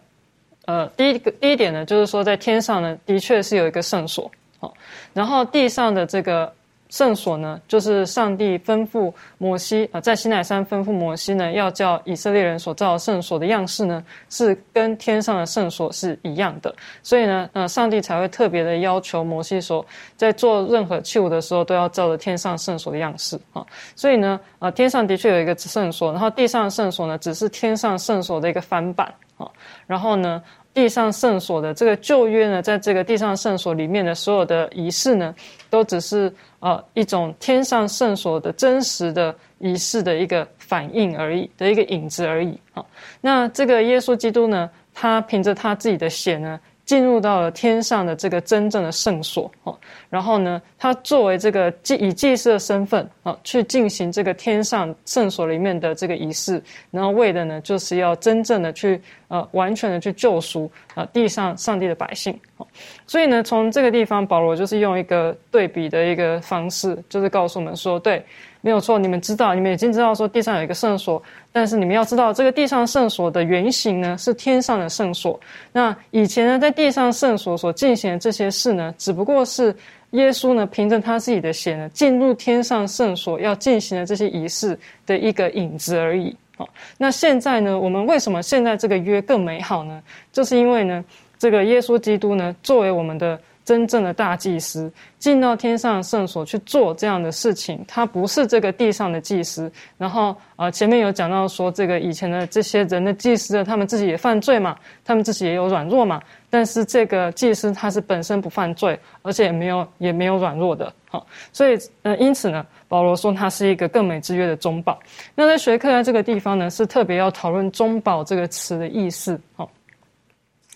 呃第一个第一点呢，就是说在天上呢，的确是有一个圣所啊，然后地上的这个。圣所呢，就是上帝吩咐摩西啊，在西奈山吩咐摩西呢，要叫以色列人所造的圣所的样式呢，是跟天上的圣所是一样的。所以呢，呃，上帝才会特别的要求摩西说，在做任何器物的时候，都要照着天上圣所的样式啊。所以呢，啊，天上的确有一个圣所，然后地上的圣所呢，只是天上圣所的一个翻版啊。然后呢。地上圣所的这个旧约呢，在这个地上圣所里面的所有的仪式呢，都只是呃一种天上圣所的真实的仪式的一个反应而已，的一个影子而已啊。那这个耶稣基督呢，他凭着他自己的血呢。进入到了天上的这个真正的圣所哦，然后呢，他作为这个祭以祭司的身份啊，去进行这个天上圣所里面的这个仪式，然后为的呢，就是要真正的去呃完全的去救赎啊地上上帝的百姓哦。所以呢，从这个地方，保罗就是用一个对比的一个方式，就是告诉我们说，对。没有错，你们知道，你们已经知道说地上有一个圣所，但是你们要知道，这个地上圣所的原型呢是天上的圣所。那以前呢，在地上圣所所进行的这些事呢，只不过是耶稣呢凭着他自己的血呢进入天上圣所要进行的这些仪式的一个影子而已。好，那现在呢，我们为什么现在这个约更美好呢？就是因为呢，这个耶稣基督呢作为我们的。真正的大祭司进到天上的圣所去做这样的事情，他不是这个地上的祭司。然后呃，前面有讲到说，这个以前的这些人的祭司，他们自己也犯罪嘛，他们自己也有软弱嘛。但是这个祭司他是本身不犯罪，而且也没有也没有软弱的。好，所以呃，因此呢，保罗说他是一个更美之约的中保。那在学科在这个地方呢，是特别要讨论中保这个词的意思。好。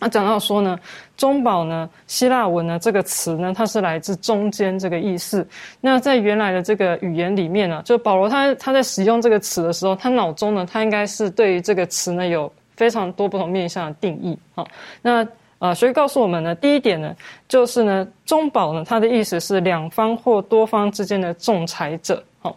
那讲到说呢，中保呢，希腊文呢这个词呢，它是来自中间这个意思。那在原来的这个语言里面呢，就保罗他他在使用这个词的时候，他脑中呢，他应该是对于这个词呢有非常多不同面向的定义好。那啊，所以告诉我们呢，第一点呢，就是呢，中保呢，它的意思是两方或多方之间的仲裁者，好。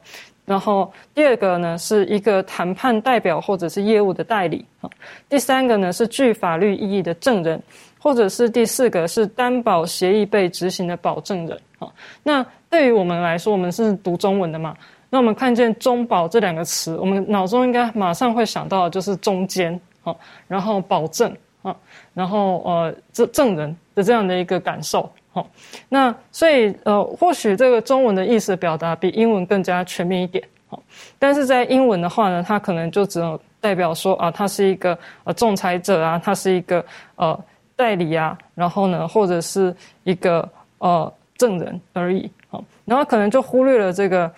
然后第二个呢，是一个谈判代表或者是业务的代理啊。第三个呢，是具法律意义的证人，或者是第四个是担保协议被执行的保证人啊。那对于我们来说，我们是读中文的嘛？那我们看见“中保”这两个词，我们脑中应该马上会想到就是中间啊，然后保证啊，然后呃证证人的这样的一个感受。好，那所以呃，或许这个中文的意思表达比英文更加全面一点。好，但是在英文的话呢，它可能就只有代表说啊，他是一个呃仲裁者啊，他是一个呃代理啊，然后呢，或者是一个呃证人而已。好，然后可能就忽略了这个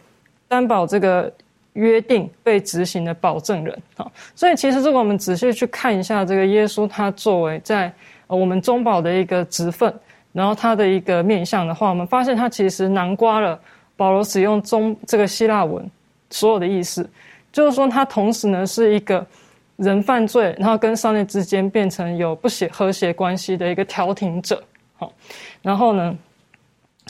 担保这个约定被执行的保证人。好，所以其实如果我们仔细去看一下这个耶稣，他作为在我们中保的一个职分，然后他的一个面相的话，我们发现他其实囊括了保罗使用中这个希腊文。所有的意思，就是说他同时呢是一个人犯罪，然后跟上帝之间变成有不协和谐关系的一个调停者，好，然后呢，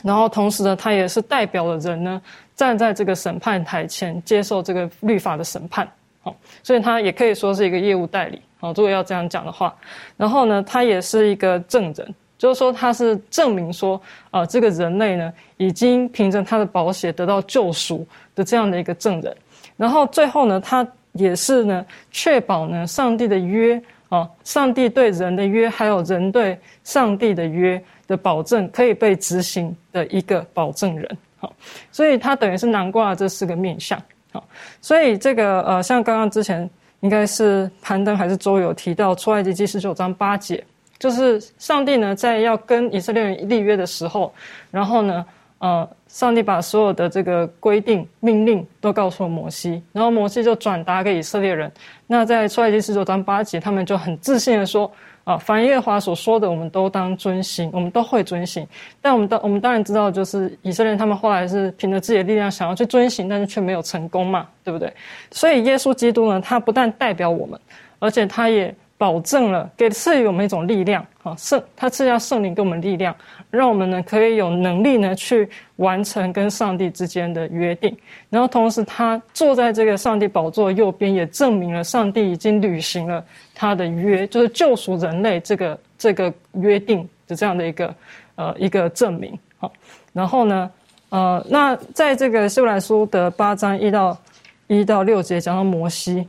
然后同时呢，他也是代表了人呢站在这个审判台前接受这个律法的审判，好，所以他也可以说是一个业务代理，好，如果要这样讲的话，然后呢，他也是一个证人。就是说，他是证明说，啊，这个人类呢，已经凭着他的保险得到救赎的这样的一个证人。然后最后呢，他也是呢，确保呢，上帝的约啊，上帝对人的约，还有人对上帝的约的保证，可以被执行的一个保证人。好，所以他等于是囊括了这四个面相。好，所以这个呃，像刚刚之前应该是攀登还是周有提到出埃及记十九章八节。就是上帝呢，在要跟以色列人立约的时候，然后呢，呃，上帝把所有的这个规定命令都告诉了摩西，然后摩西就转达给以色列人。那在出埃及十九章八节，他们就很自信的说：“啊，凡耶华所说的，我们都当遵行，我们都会遵行。”但我们当我们当然知道，就是以色列人他们后来是凭着自己的力量想要去遵行，但是却没有成功嘛，对不对？所以耶稣基督呢，他不但代表我们，而且他也。保证了给赐予我们一种力量，啊，圣他赐下圣灵给我们力量，让我们呢可以有能力呢去完成跟上帝之间的约定。然后同时，他坐在这个上帝宝座右边，也证明了上帝已经履行了他的约，就是救赎人类这个这个约定的这样的一个呃一个证明。好，然后呢，呃，那在这个希伯来书的八章一到一到六节讲到摩西。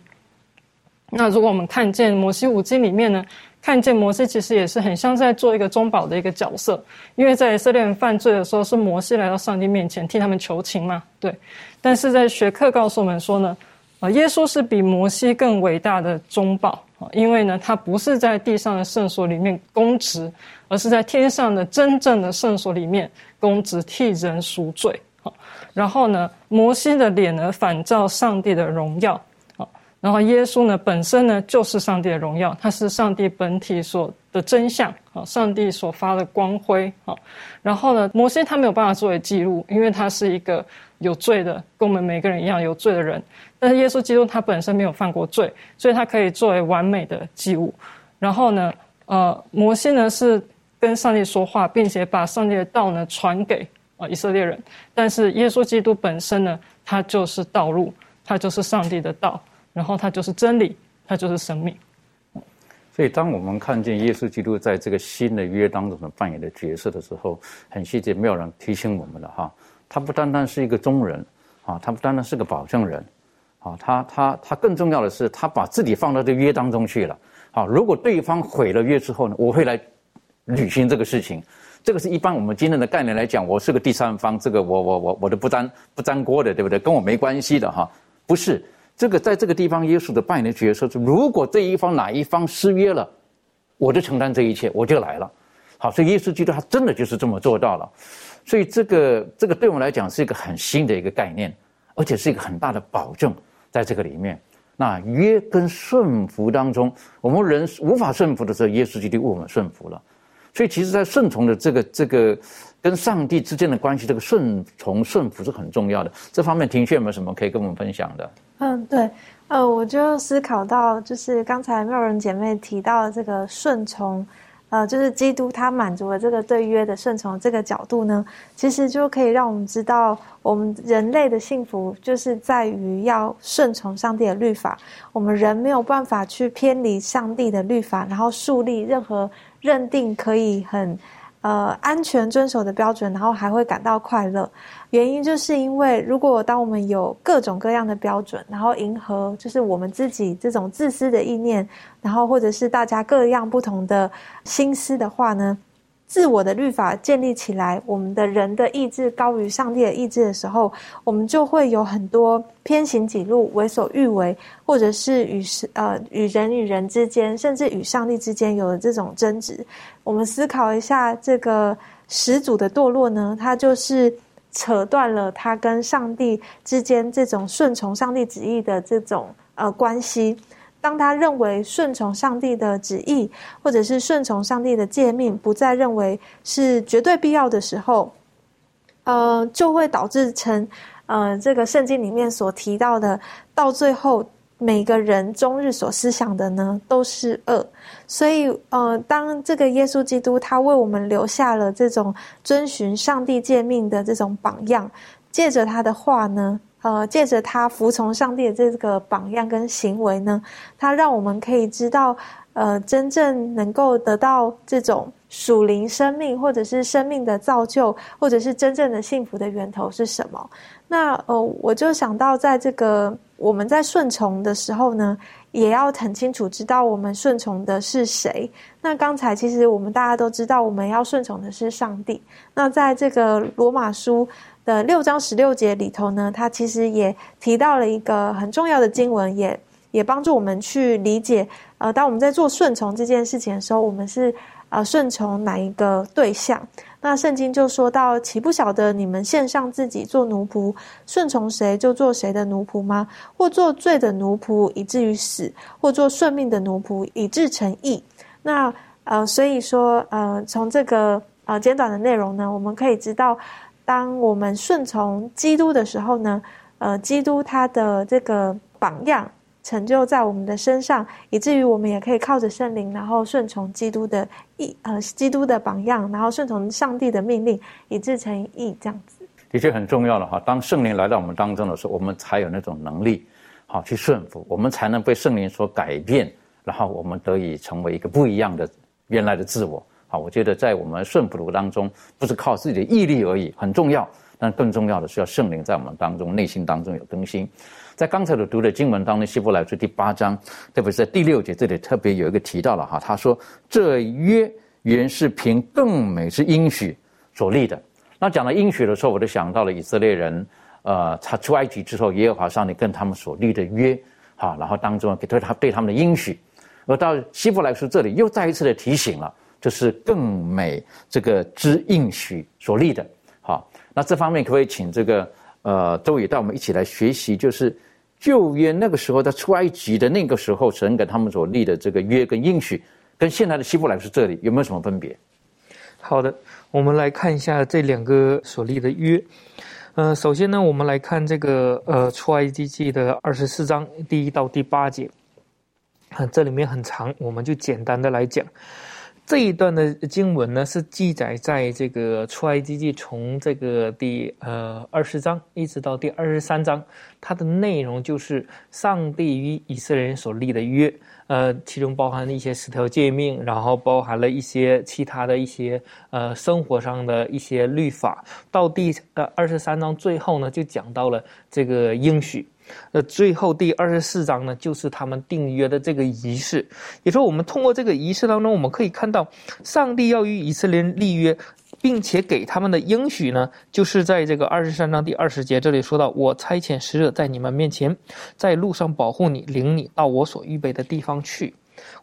那如果我们看见摩西五经里面呢，看见摩西其实也是很像在做一个中保的一个角色，因为在以色列人犯罪的时候，是摩西来到上帝面前替他们求情嘛，对。但是在学课告诉我们说呢，啊，耶稣是比摩西更伟大的中保啊，因为呢，他不是在地上的圣所里面公职，而是在天上的真正的圣所里面公职替人赎罪啊。然后呢，摩西的脸呢反照上帝的荣耀。然后耶稣呢，本身呢就是上帝的荣耀，他是上帝本体所的真相啊，上帝所发的光辉啊。然后呢，摩西他没有办法作为记录，因为他是一个有罪的，跟我们每个人一样有罪的人。但是耶稣基督他本身没有犯过罪，所以他可以作为完美的记录。然后呢，呃，摩西呢是跟上帝说话，并且把上帝的道呢传给啊以色列人。但是耶稣基督本身呢，他就是道路，他就是上帝的道。然后它就是真理，它就是生命。所以，当我们看见耶稣基督在这个新的约当中的扮演的角色的时候，很细节，没有人提醒我们的哈。他不单单是一个中人，啊，他不单单是个保证人，啊，他他他更重要的是，他把自己放到这约当中去了。啊，如果对方毁了约之后呢，我会来履行这个事情。这个是一般我们今天的概念来讲，我是个第三方，这个我我我我都不沾不沾锅的，对不对？跟我没关系的哈，不是。这个在这个地方，耶稣的扮演的角色是：如果这一方哪一方失约了，我就承担这一切，我就来了。好，所以耶稣基督他真的就是这么做到了。所以这个这个对我们来讲是一个很新的一个概念，而且是一个很大的保证，在这个里面。那约跟顺服当中，我们人无法顺服的时候，耶稣基督为我们顺服了。所以其实，在顺从的这个这个跟上帝之间的关系，这个顺从顺服是很重要的。这方面，庭轩有没有什么可以跟我们分享的？嗯，对，呃，我就思考到，就是刚才妙人姐妹提到的这个顺从，呃，就是基督他满足了这个对约的顺从这个角度呢，其实就可以让我们知道，我们人类的幸福就是在于要顺从上帝的律法。我们人没有办法去偏离上帝的律法，然后树立任何认定可以很。呃，安全遵守的标准，然后还会感到快乐。原因就是因为，如果当我们有各种各样的标准，然后迎合就是我们自己这种自私的意念，然后或者是大家各样不同的心思的话呢，自我的律法建立起来，我们的人的意志高于上帝的意志的时候，我们就会有很多偏行己路、为所欲为，或者是与呃与人与人之间，甚至与上帝之间有了这种争执。我们思考一下，这个始祖的堕落呢，它就是扯断了他跟上帝之间这种顺从上帝旨意的这种呃关系。当他认为顺从上帝的旨意，或者是顺从上帝的诫命，不再认为是绝对必要的时候，呃，就会导致成，呃，这个圣经里面所提到的，到最后每个人终日所思想的呢，都是恶。所以，呃，当这个耶稣基督他为我们留下了这种遵循上帝诫命的这种榜样，借着他的话呢。呃，借着他服从上帝的这个榜样跟行为呢，他让我们可以知道，呃，真正能够得到这种属灵生命，或者是生命的造就，或者是真正的幸福的源头是什么。那呃，我就想到，在这个我们在顺从的时候呢，也要很清楚知道我们顺从的是谁。那刚才其实我们大家都知道，我们要顺从的是上帝。那在这个罗马书。的六章十六节里头呢，它其实也提到了一个很重要的经文，也也帮助我们去理解，呃，当我们在做顺从这件事情的时候，我们是呃顺从哪一个对象？那圣经就说到，岂不晓得你们献上自己做奴仆，顺从谁就做谁的奴仆吗？或做罪的奴仆以至于死，或做顺命的奴仆以致成义？那呃，所以说呃，从这个呃简短的内容呢，我们可以知道。当我们顺从基督的时候呢，呃，基督他的这个榜样成就在我们的身上，以至于我们也可以靠着圣灵，然后顺从基督的意，呃，基督的榜样，然后顺从上帝的命令，以致成义，这样子。的确很重要了哈。当圣灵来到我们当中的时候，我们才有那种能力，好去顺服，我们才能被圣灵所改变，然后我们得以成为一个不一样的原来的自我。好，我觉得在我们顺服当中，不是靠自己的毅力而已，很重要。但更重要的是要圣灵在我们当中、内心当中有更新。在刚才的读的经文当中，希伯来书第八章，特别是在第六节这里特别有一个提到了哈，他说这约原是凭更美之应许所立的。那讲到应许的时候，我就想到了以色列人，呃，他出埃及之后，耶和华上帝跟他们所立的约，好，然后当中给对他对他们的应许，而到希伯来书这里又再一次的提醒了。就是更美这个之应许所立的，好，那这方面可不可以请这个呃周宇带我们一起来学习？就是旧约那个时候在出埃及的那个时候，神给他们所立的这个约跟应许，跟现在的希伯来书这里有没有什么分别？好的，我们来看一下这两个所立的约。呃，首先呢，我们来看这个呃出埃及记的二十四章第一到第八节，啊，这里面很长，我们就简单的来讲。这一段的经文呢，是记载在这个出埃及记从这个第呃二十章一直到第二十三章，它的内容就是上帝与以色列人所立的约，呃，其中包含了一些十条诫命，然后包含了一些其他的一些呃生活上的一些律法。到第呃二十三章最后呢，就讲到了这个应许。那最后第二十四章呢，就是他们订约的这个仪式。也说我们通过这个仪式当中，我们可以看到，上帝要与以色列人立约，并且给他们的应许呢，就是在这个二十三章第二十节这里说到：“我差遣使者在你们面前，在路上保护你，领你到我所预备的地方去。”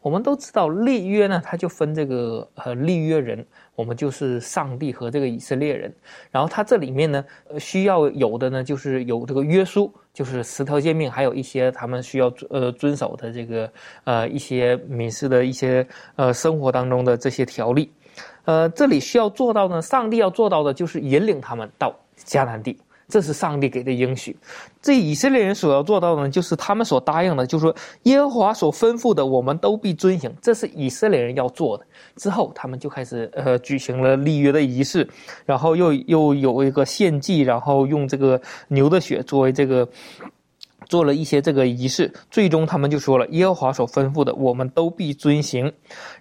我们都知道立约呢，它就分这个呃立约人。我们就是上帝和这个以色列人，然后它这里面呢，需要有的呢，就是有这个约束，就是十条诫命，还有一些他们需要呃遵守的这个呃一些民事的一些呃生活当中的这些条例，呃，这里需要做到呢，上帝要做到的就是引领他们到迦南地。这是上帝给的应许，这以色列人所要做到的，就是他们所答应的，就是说耶和华所吩咐的，我们都必遵行。这是以色列人要做的。之后，他们就开始呃举行了立约的仪式，然后又又有一个献祭，然后用这个牛的血作为这个。做了一些这个仪式，最终他们就说了耶和华所吩咐的，我们都必遵行。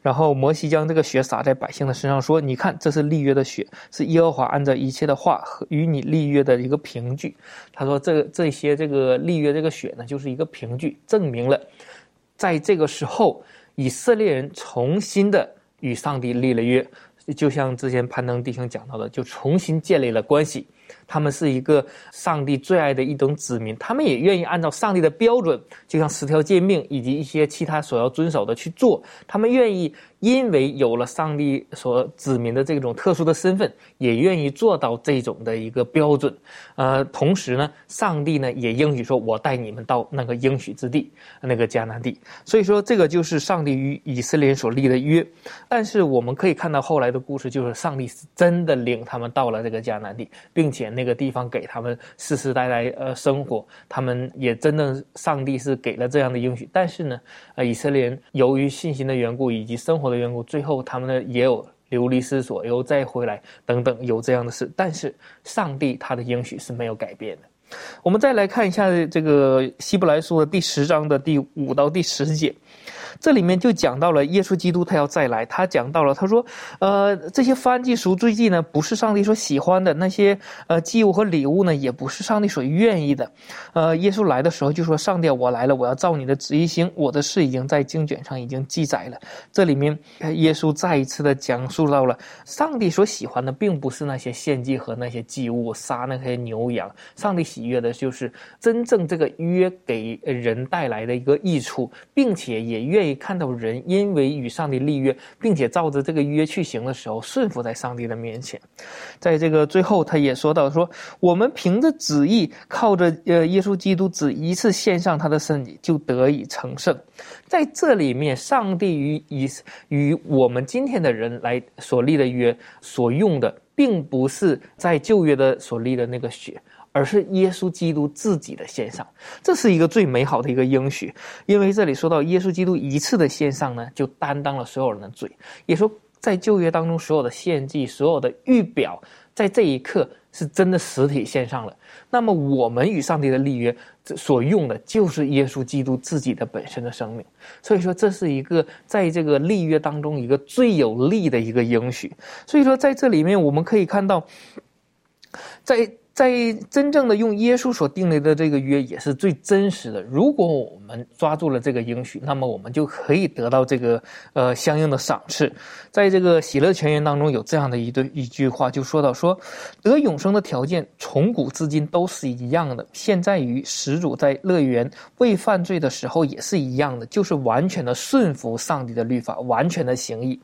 然后摩西将这个血洒在百姓的身上，说：“你看，这是立约的血，是耶和华按照一切的话和与你立约的一个凭据。”他说：“这这些这个立约这个血呢，就是一个凭据，证明了在这个时候，以色列人重新的与上帝立了约。”就像之前攀登弟兄讲到的，就重新建立了关系。他们是一个上帝最爱的一种子民，他们也愿意按照上帝的标准，就像十条诫命以及一些其他所要遵守的去做。他们愿意。因为有了上帝所指明的这种特殊的身份，也愿意做到这种的一个标准，呃，同时呢，上帝呢也应许说，我带你们到那个应许之地，那个迦南地。所以说，这个就是上帝与以色列人所立的约。但是我们可以看到后来的故事，就是上帝是真的领他们到了这个迦南地，并且那个地方给他们世世代代呃生活，他们也真的上帝是给了这样的应许。但是呢，呃，以色列人由于信心的缘故以及生活。的缘故，最后他们呢也有流离失所，又再回来等等，有这样的事。但是上帝他的应许是没有改变的。我们再来看一下这个希伯来书的第十章的第五到第十节。这里面就讲到了耶稣基督他要再来，他讲到了，他说，呃，这些翻祭赎罪祭呢，不是上帝所喜欢的，那些呃祭物和礼物呢，也不是上帝所愿意的。呃，耶稣来的时候就说：“上帝，我来了，我要照你的旨意行，我的事已经在经卷上已经记载了。”这里面，耶稣再一次的讲述到了，上帝所喜欢的并不是那些献祭和那些祭物，杀那些牛羊，上帝喜悦的就是真正这个约给人带来的一个益处，并且也愿。可以看到人因为与上帝立约，并且照着这个约去行的时候，顺服在上帝的面前。在这个最后，他也说到说，我们凭着旨意，靠着呃耶稣基督只一次献上他的身体，就得以成圣。在这里面，上帝与以与我们今天的人来所立的约所用的，并不是在旧约的所立的那个血。而是耶稣基督自己的献上，这是一个最美好的一个应许，因为这里说到耶稣基督一次的献上呢，就担当了所有人的罪。也说在旧约当中所有的献祭、所有的预表，在这一刻是真的实体献上了。那么我们与上帝的立约所用的就是耶稣基督自己的本身的生命。所以说这是一个在这个立约当中一个最有力的一个应许。所以说在这里面我们可以看到，在。在真正的用耶稣所定立的这个约也是最真实的。如果我们抓住了这个应许，那么我们就可以得到这个呃相应的赏赐。在这个喜乐全言当中有这样的一对一句话，就说到说得永生的条件从古至今都是一样的，现在与始祖在乐园未犯罪的时候也是一样的，就是完全的顺服上帝的律法，完全的行义。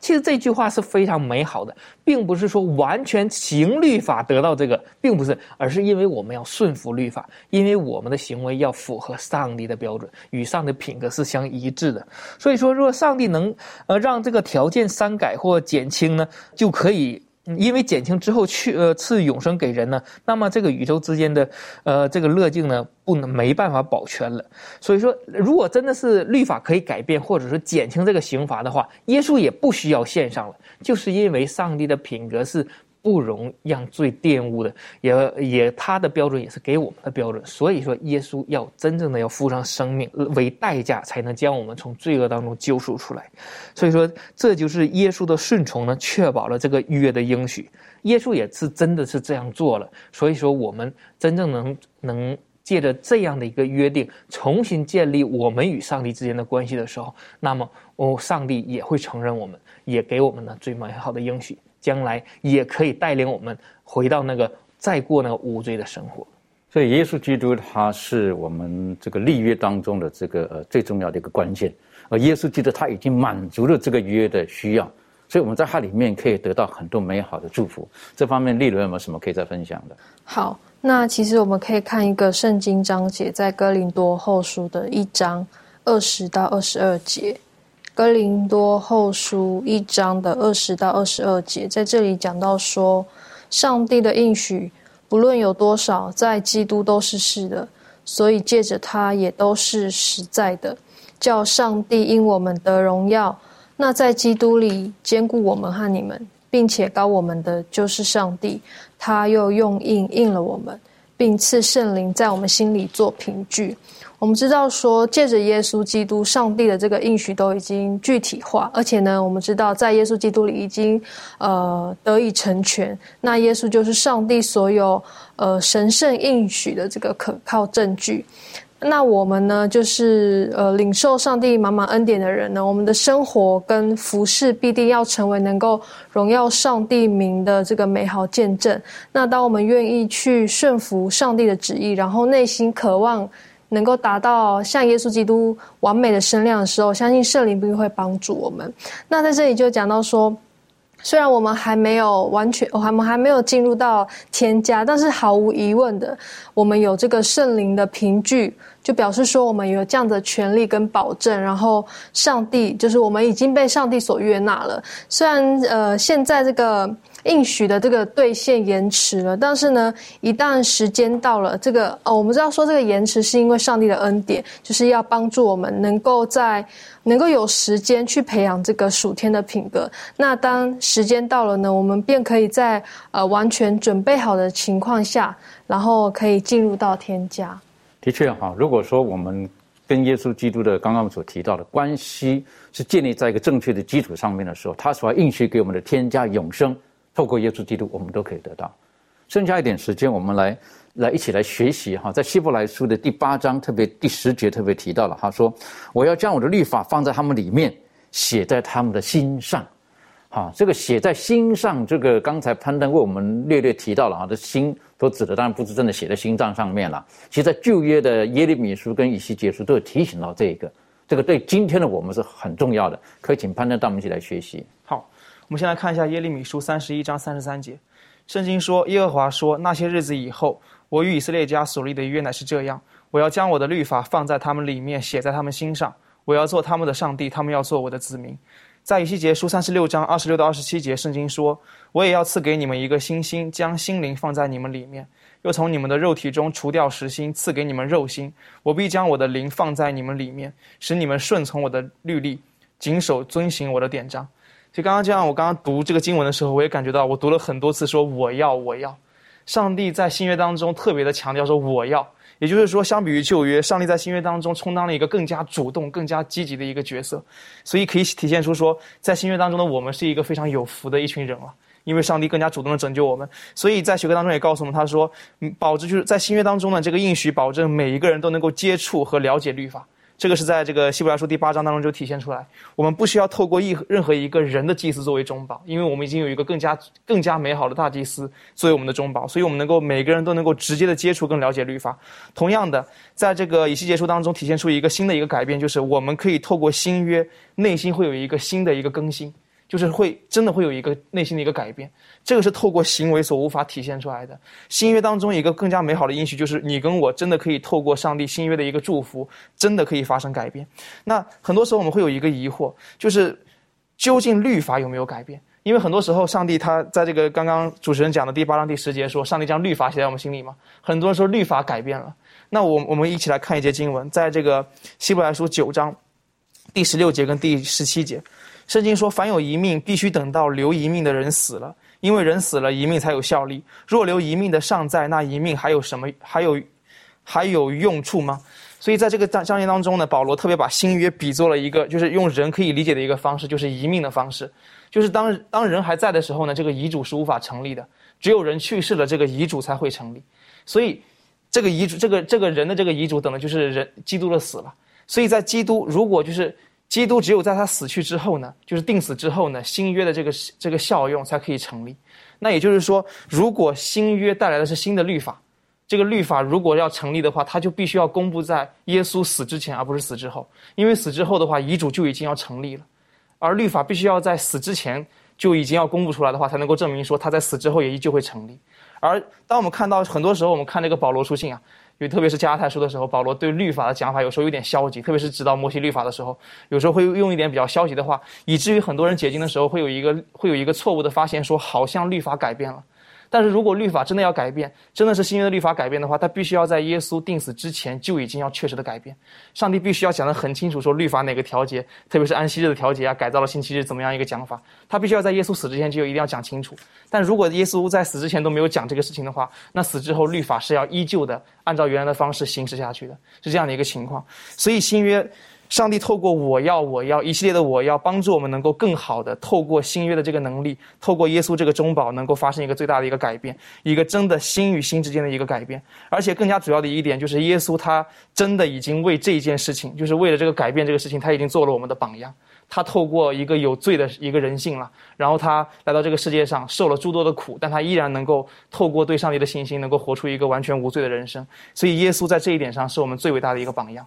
其实这句话是非常美好的，并不是说完全行律法得到这个，并。不是，而是因为我们要顺服律法，因为我们的行为要符合上帝的标准，与上帝品格是相一致的。所以说，如果上帝能呃让这个条件删改或减轻呢，就可以因为减轻之后去呃赐永生给人呢，那么这个宇宙之间的呃这个乐境呢不能没办法保全了。所以说，如果真的是律法可以改变，或者说减轻这个刑罚的话，耶稣也不需要献上了，就是因为上帝的品格是。不容让罪玷污的，也也他的标准也是给我们的标准。所以说，耶稣要真正的要付上生命为代价，才能将我们从罪恶当中救赎出来。所以说，这就是耶稣的顺从呢，确保了这个约的应许。耶稣也是真的是这样做了。所以说，我们真正能能借着这样的一个约定，重新建立我们与上帝之间的关系的时候，那么哦，上帝也会承认我们，也给我们呢最美好的应许。将来也可以带领我们回到那个再过那个无罪的生活，所以耶稣基督他是我们这个立约当中的这个呃最重要的一个关键，而耶稣基督他已经满足了这个约的需要，所以我们在他里面可以得到很多美好的祝福。这方面利伦有没有什么可以再分享的？好，那其实我们可以看一个圣经章节，在哥林多后书的一章二十到二十二节。哥林多后书一章的二十到二十二节，在这里讲到说，上帝的应许不论有多少，在基督都是是的，所以借着他也都是实在的，叫上帝因我们得荣耀。那在基督里兼顾我们和你们，并且高我们的就是上帝，他又用印印了我们，并赐圣灵在我们心里做凭据。我们知道说，借着耶稣基督，上帝的这个应许都已经具体化，而且呢，我们知道在耶稣基督里已经呃得以成全。那耶稣就是上帝所有呃神圣应许的这个可靠证据。那我们呢，就是呃，领受上帝满满恩典的人呢，我们的生活跟服饰必定要成为能够荣耀上帝名的这个美好见证。那当我们愿意去顺服上帝的旨意，然后内心渴望能够达到像耶稣基督完美的身量的时候，相信圣灵必定会帮助我们。那在这里就讲到说。虽然我们还没有完全，我们还没有进入到添加，但是毫无疑问的，我们有这个圣灵的凭据，就表示说我们有这样的权利跟保证。然后上帝就是我们已经被上帝所悦纳了。虽然呃，现在这个。应许的这个兑现延迟了，但是呢，一旦时间到了，这个哦，我们知道说这个延迟是因为上帝的恩典，就是要帮助我们能够在能够有时间去培养这个属天的品格。那当时间到了呢，我们便可以在呃完全准备好的情况下，然后可以进入到天家。的确哈，如果说我们跟耶稣基督的刚刚所提到的关系是建立在一个正确的基础上面的时候，他所要应许给我们的天家永生。透过耶稣基督，我们都可以得到。剩下一点时间，我们来来一起来学习哈。在希伯来书的第八章，特别第十节特别提到了，他说：“我要将我的律法放在他们里面，写在他们的心上。”哈，这个写在心上，这个刚才攀登为我们略略提到了啊，这心所指的当然不是真的写在心脏上面了。其实，在旧约的耶利米书跟以西结书都有提醒到这一个，这个对今天的我们是很重要的。可以请攀登带我们一起来学习。好。我们先来看一下耶利米书三十一章三十三节，圣经说：“耶和华说，那些日子以后，我与以色列家所立的约乃是这样：我要将我的律法放在他们里面，写在他们心上。我要做他们的上帝，他们要做我的子民。”在以西结书三十六章二十六到二十七节，圣经说：“我也要赐给你们一个新心，将心灵放在你们里面；又从你们的肉体中除掉实心，赐给你们肉心。我必将我的灵放在你们里面，使你们顺从我的律例，谨守遵行我的典章。”就刚刚这样，我刚刚读这个经文的时候，我也感觉到，我读了很多次，说我要，我要。上帝在新约当中特别的强调说我要，也就是说，相比于旧约，上帝在新约当中充当了一个更加主动、更加积极的一个角色，所以可以体现出说，在新约当中的我们是一个非常有福的一群人了，因为上帝更加主动的拯救我们。所以在学科当中也告诉我们，他说，保证就是在新约当中呢，这个应许保证每一个人都能够接触和了解律法。这个是在这个希伯来书第八章当中就体现出来。我们不需要透过一任何一个人的祭司作为中保，因为我们已经有一个更加更加美好的大祭司作为我们的中保，所以我们能够每个人都能够直接的接触跟了解律法。同样的，在这个以西结书当中体现出一个新的一个改变，就是我们可以透过新约，内心会有一个新的一个更新。就是会真的会有一个内心的一个改变，这个是透过行为所无法体现出来的。新约当中一个更加美好的应许，就是你跟我真的可以透过上帝新约的一个祝福，真的可以发生改变。那很多时候我们会有一个疑惑，就是究竟律法有没有改变？因为很多时候上帝他在这个刚刚主持人讲的第八章第十节说，上帝将律法写在我们心里嘛。很多人说律法改变了。那我我们一起来看一节经文，在这个希伯来书九章第十六节跟第十七节。圣经说：“凡有一命，必须等到留一命的人死了，因为人死了，一命才有效力。若留一命的尚在，那一命还有什么？还有还有用处吗？”所以，在这个章章节当中呢，保罗特别把新约比作了一个，就是用人可以理解的一个方式，就是遗命的方式。就是当当人还在的时候呢，这个遗嘱是无法成立的，只有人去世了，这个遗嘱才会成立。所以，这个遗嘱，这个这个人的这个遗嘱，等的就是人基督的死了。所以在基督，如果就是。基督只有在他死去之后呢，就是定死之后呢，新约的这个这个效用才可以成立。那也就是说，如果新约带来的是新的律法，这个律法如果要成立的话，它就必须要公布在耶稣死之前，而不是死之后。因为死之后的话，遗嘱就已经要成立了，而律法必须要在死之前就已经要公布出来的话，才能够证明说他在死之后也依旧会成立。而当我们看到很多时候，我们看这个保罗书信啊。因为特别是加拉太书的时候，保罗对律法的讲法有时候有点消极，特别是指导摩西律法的时候，有时候会用一点比较消极的话，以至于很多人解经的时候会有一个会有一个错误的发现，说好像律法改变了。但是如果律法真的要改变，真的是新约的律法改变的话，它必须要在耶稣定死之前就已经要确实的改变。上帝必须要讲得很清楚，说律法哪个调节，特别是安息日的调节啊，改造了星期日怎么样一个讲法，他必须要在耶稣死之前就一定要讲清楚。但如果耶稣在死之前都没有讲这个事情的话，那死之后律法是要依旧的按照原来的方式行使下去的，是这样的一个情况。所以新约上帝透过我要我要一系列的我要帮助我们能够更好的透过新约的这个能力，透过耶稣这个中保，能够发生一个最大的一个改变，一个真的心与心之间的一个改变。而且更加主要的一点就是，耶稣他真的已经为这一件事情，就是为了这个改变这个事情，他已经做了我们的榜样。他透过一个有罪的一个人性了，然后他来到这个世界上受了诸多的苦，但他依然能够透过对上帝的信心，能够活出一个完全无罪的人生。所以耶稣在这一点上是我们最伟大的一个榜样。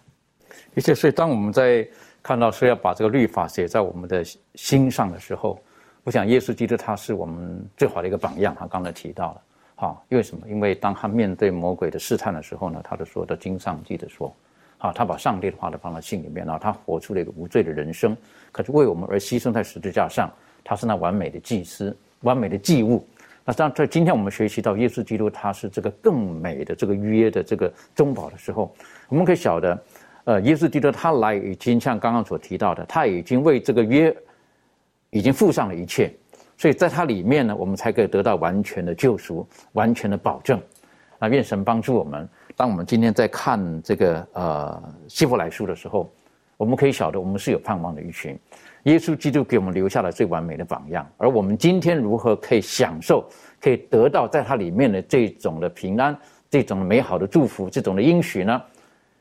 的确，所以当我们在看到说要把这个律法写在我们的心上的时候，我想耶稣基督他是我们最好的一个榜样。他刚才提到了，好，因为什么？因为当他面对魔鬼的试探的时候呢，他就说的经上记得说。好，他把上帝的话都放在心里面，然后他活出了一个无罪的人生，可是为我们而牺牲在十字架上，他是那完美的祭司，完美的祭物。那当在今天我们学习到耶稣基督他是这个更美的这个约的这个中保的时候，我们可以晓得，呃，耶稣基督他来已经像刚刚所提到的，他已经为这个约已经付上了一切，所以在他里面呢，我们才可以得到完全的救赎，完全的保证。那愿神帮助我们。当我们今天在看这个呃希伯来书的时候，我们可以晓得我们是有盼望的一群。耶稣基督给我们留下了最完美的榜样，而我们今天如何可以享受、可以得到在它里面的这种的平安、这种美好的祝福、这种的应许呢？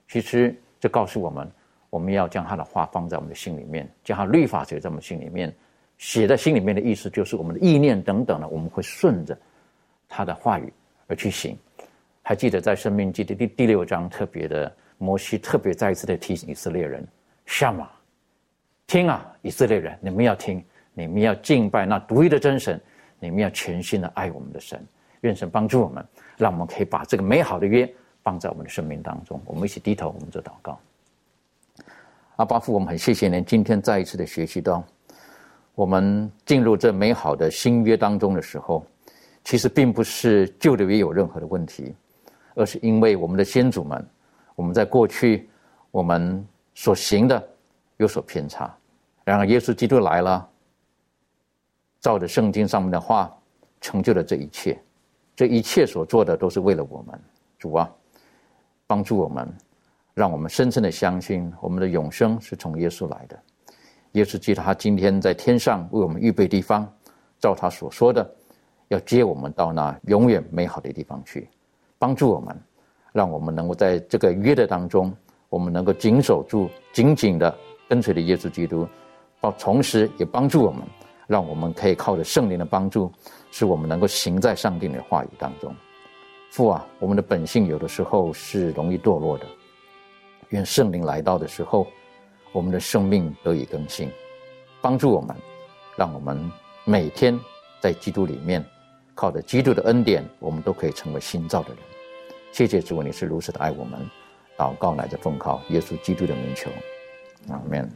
其实这告诉我们，我们要将他的话放在我们的心里面，将他律法写在我们心里面，写在心里面的意思就是我们的意念等等呢，我们会顺着他的话语而去行。还记得在《生命记》的第第六章，特别的摩西特别再一次的提醒以色列人：“什么？听啊，以色列人，你们要听，你们要敬拜那独一的真神，你们要全心的爱我们的神。愿神帮助我们，让我们可以把这个美好的约放在我们的生命当中。我们一起低头，我们做祷告。阿巴父，我们很谢谢您今天再一次的学习到，我们进入这美好的新约当中的时候，其实并不是旧的约有任何的问题。而是因为我们的先祖们，我们在过去我们所行的有所偏差，然而耶稣基督来了，照着圣经上面的话，成就了这一切，这一切所做的都是为了我们，主啊，帮助我们，让我们深深的相信我们的永生是从耶稣来的，耶稣基督他今天在天上为我们预备地方，照他所说的，要接我们到那永远美好的地方去。帮助我们，让我们能够在这个约的当中，我们能够紧守住、紧紧的跟随着耶稣基督，帮同时也帮助我们，让我们可以靠着圣灵的帮助，使我们能够行在上帝的话语当中。父啊，我们的本性有的时候是容易堕落的，愿圣灵来到的时候，我们的生命得以更新，帮助我们，让我们每天在基督里面。靠着基督的恩典，我们都可以成为新造的人。谢谢主，你是如此的爱我们。祷告乃至奉靠耶稣基督的名求，阿门。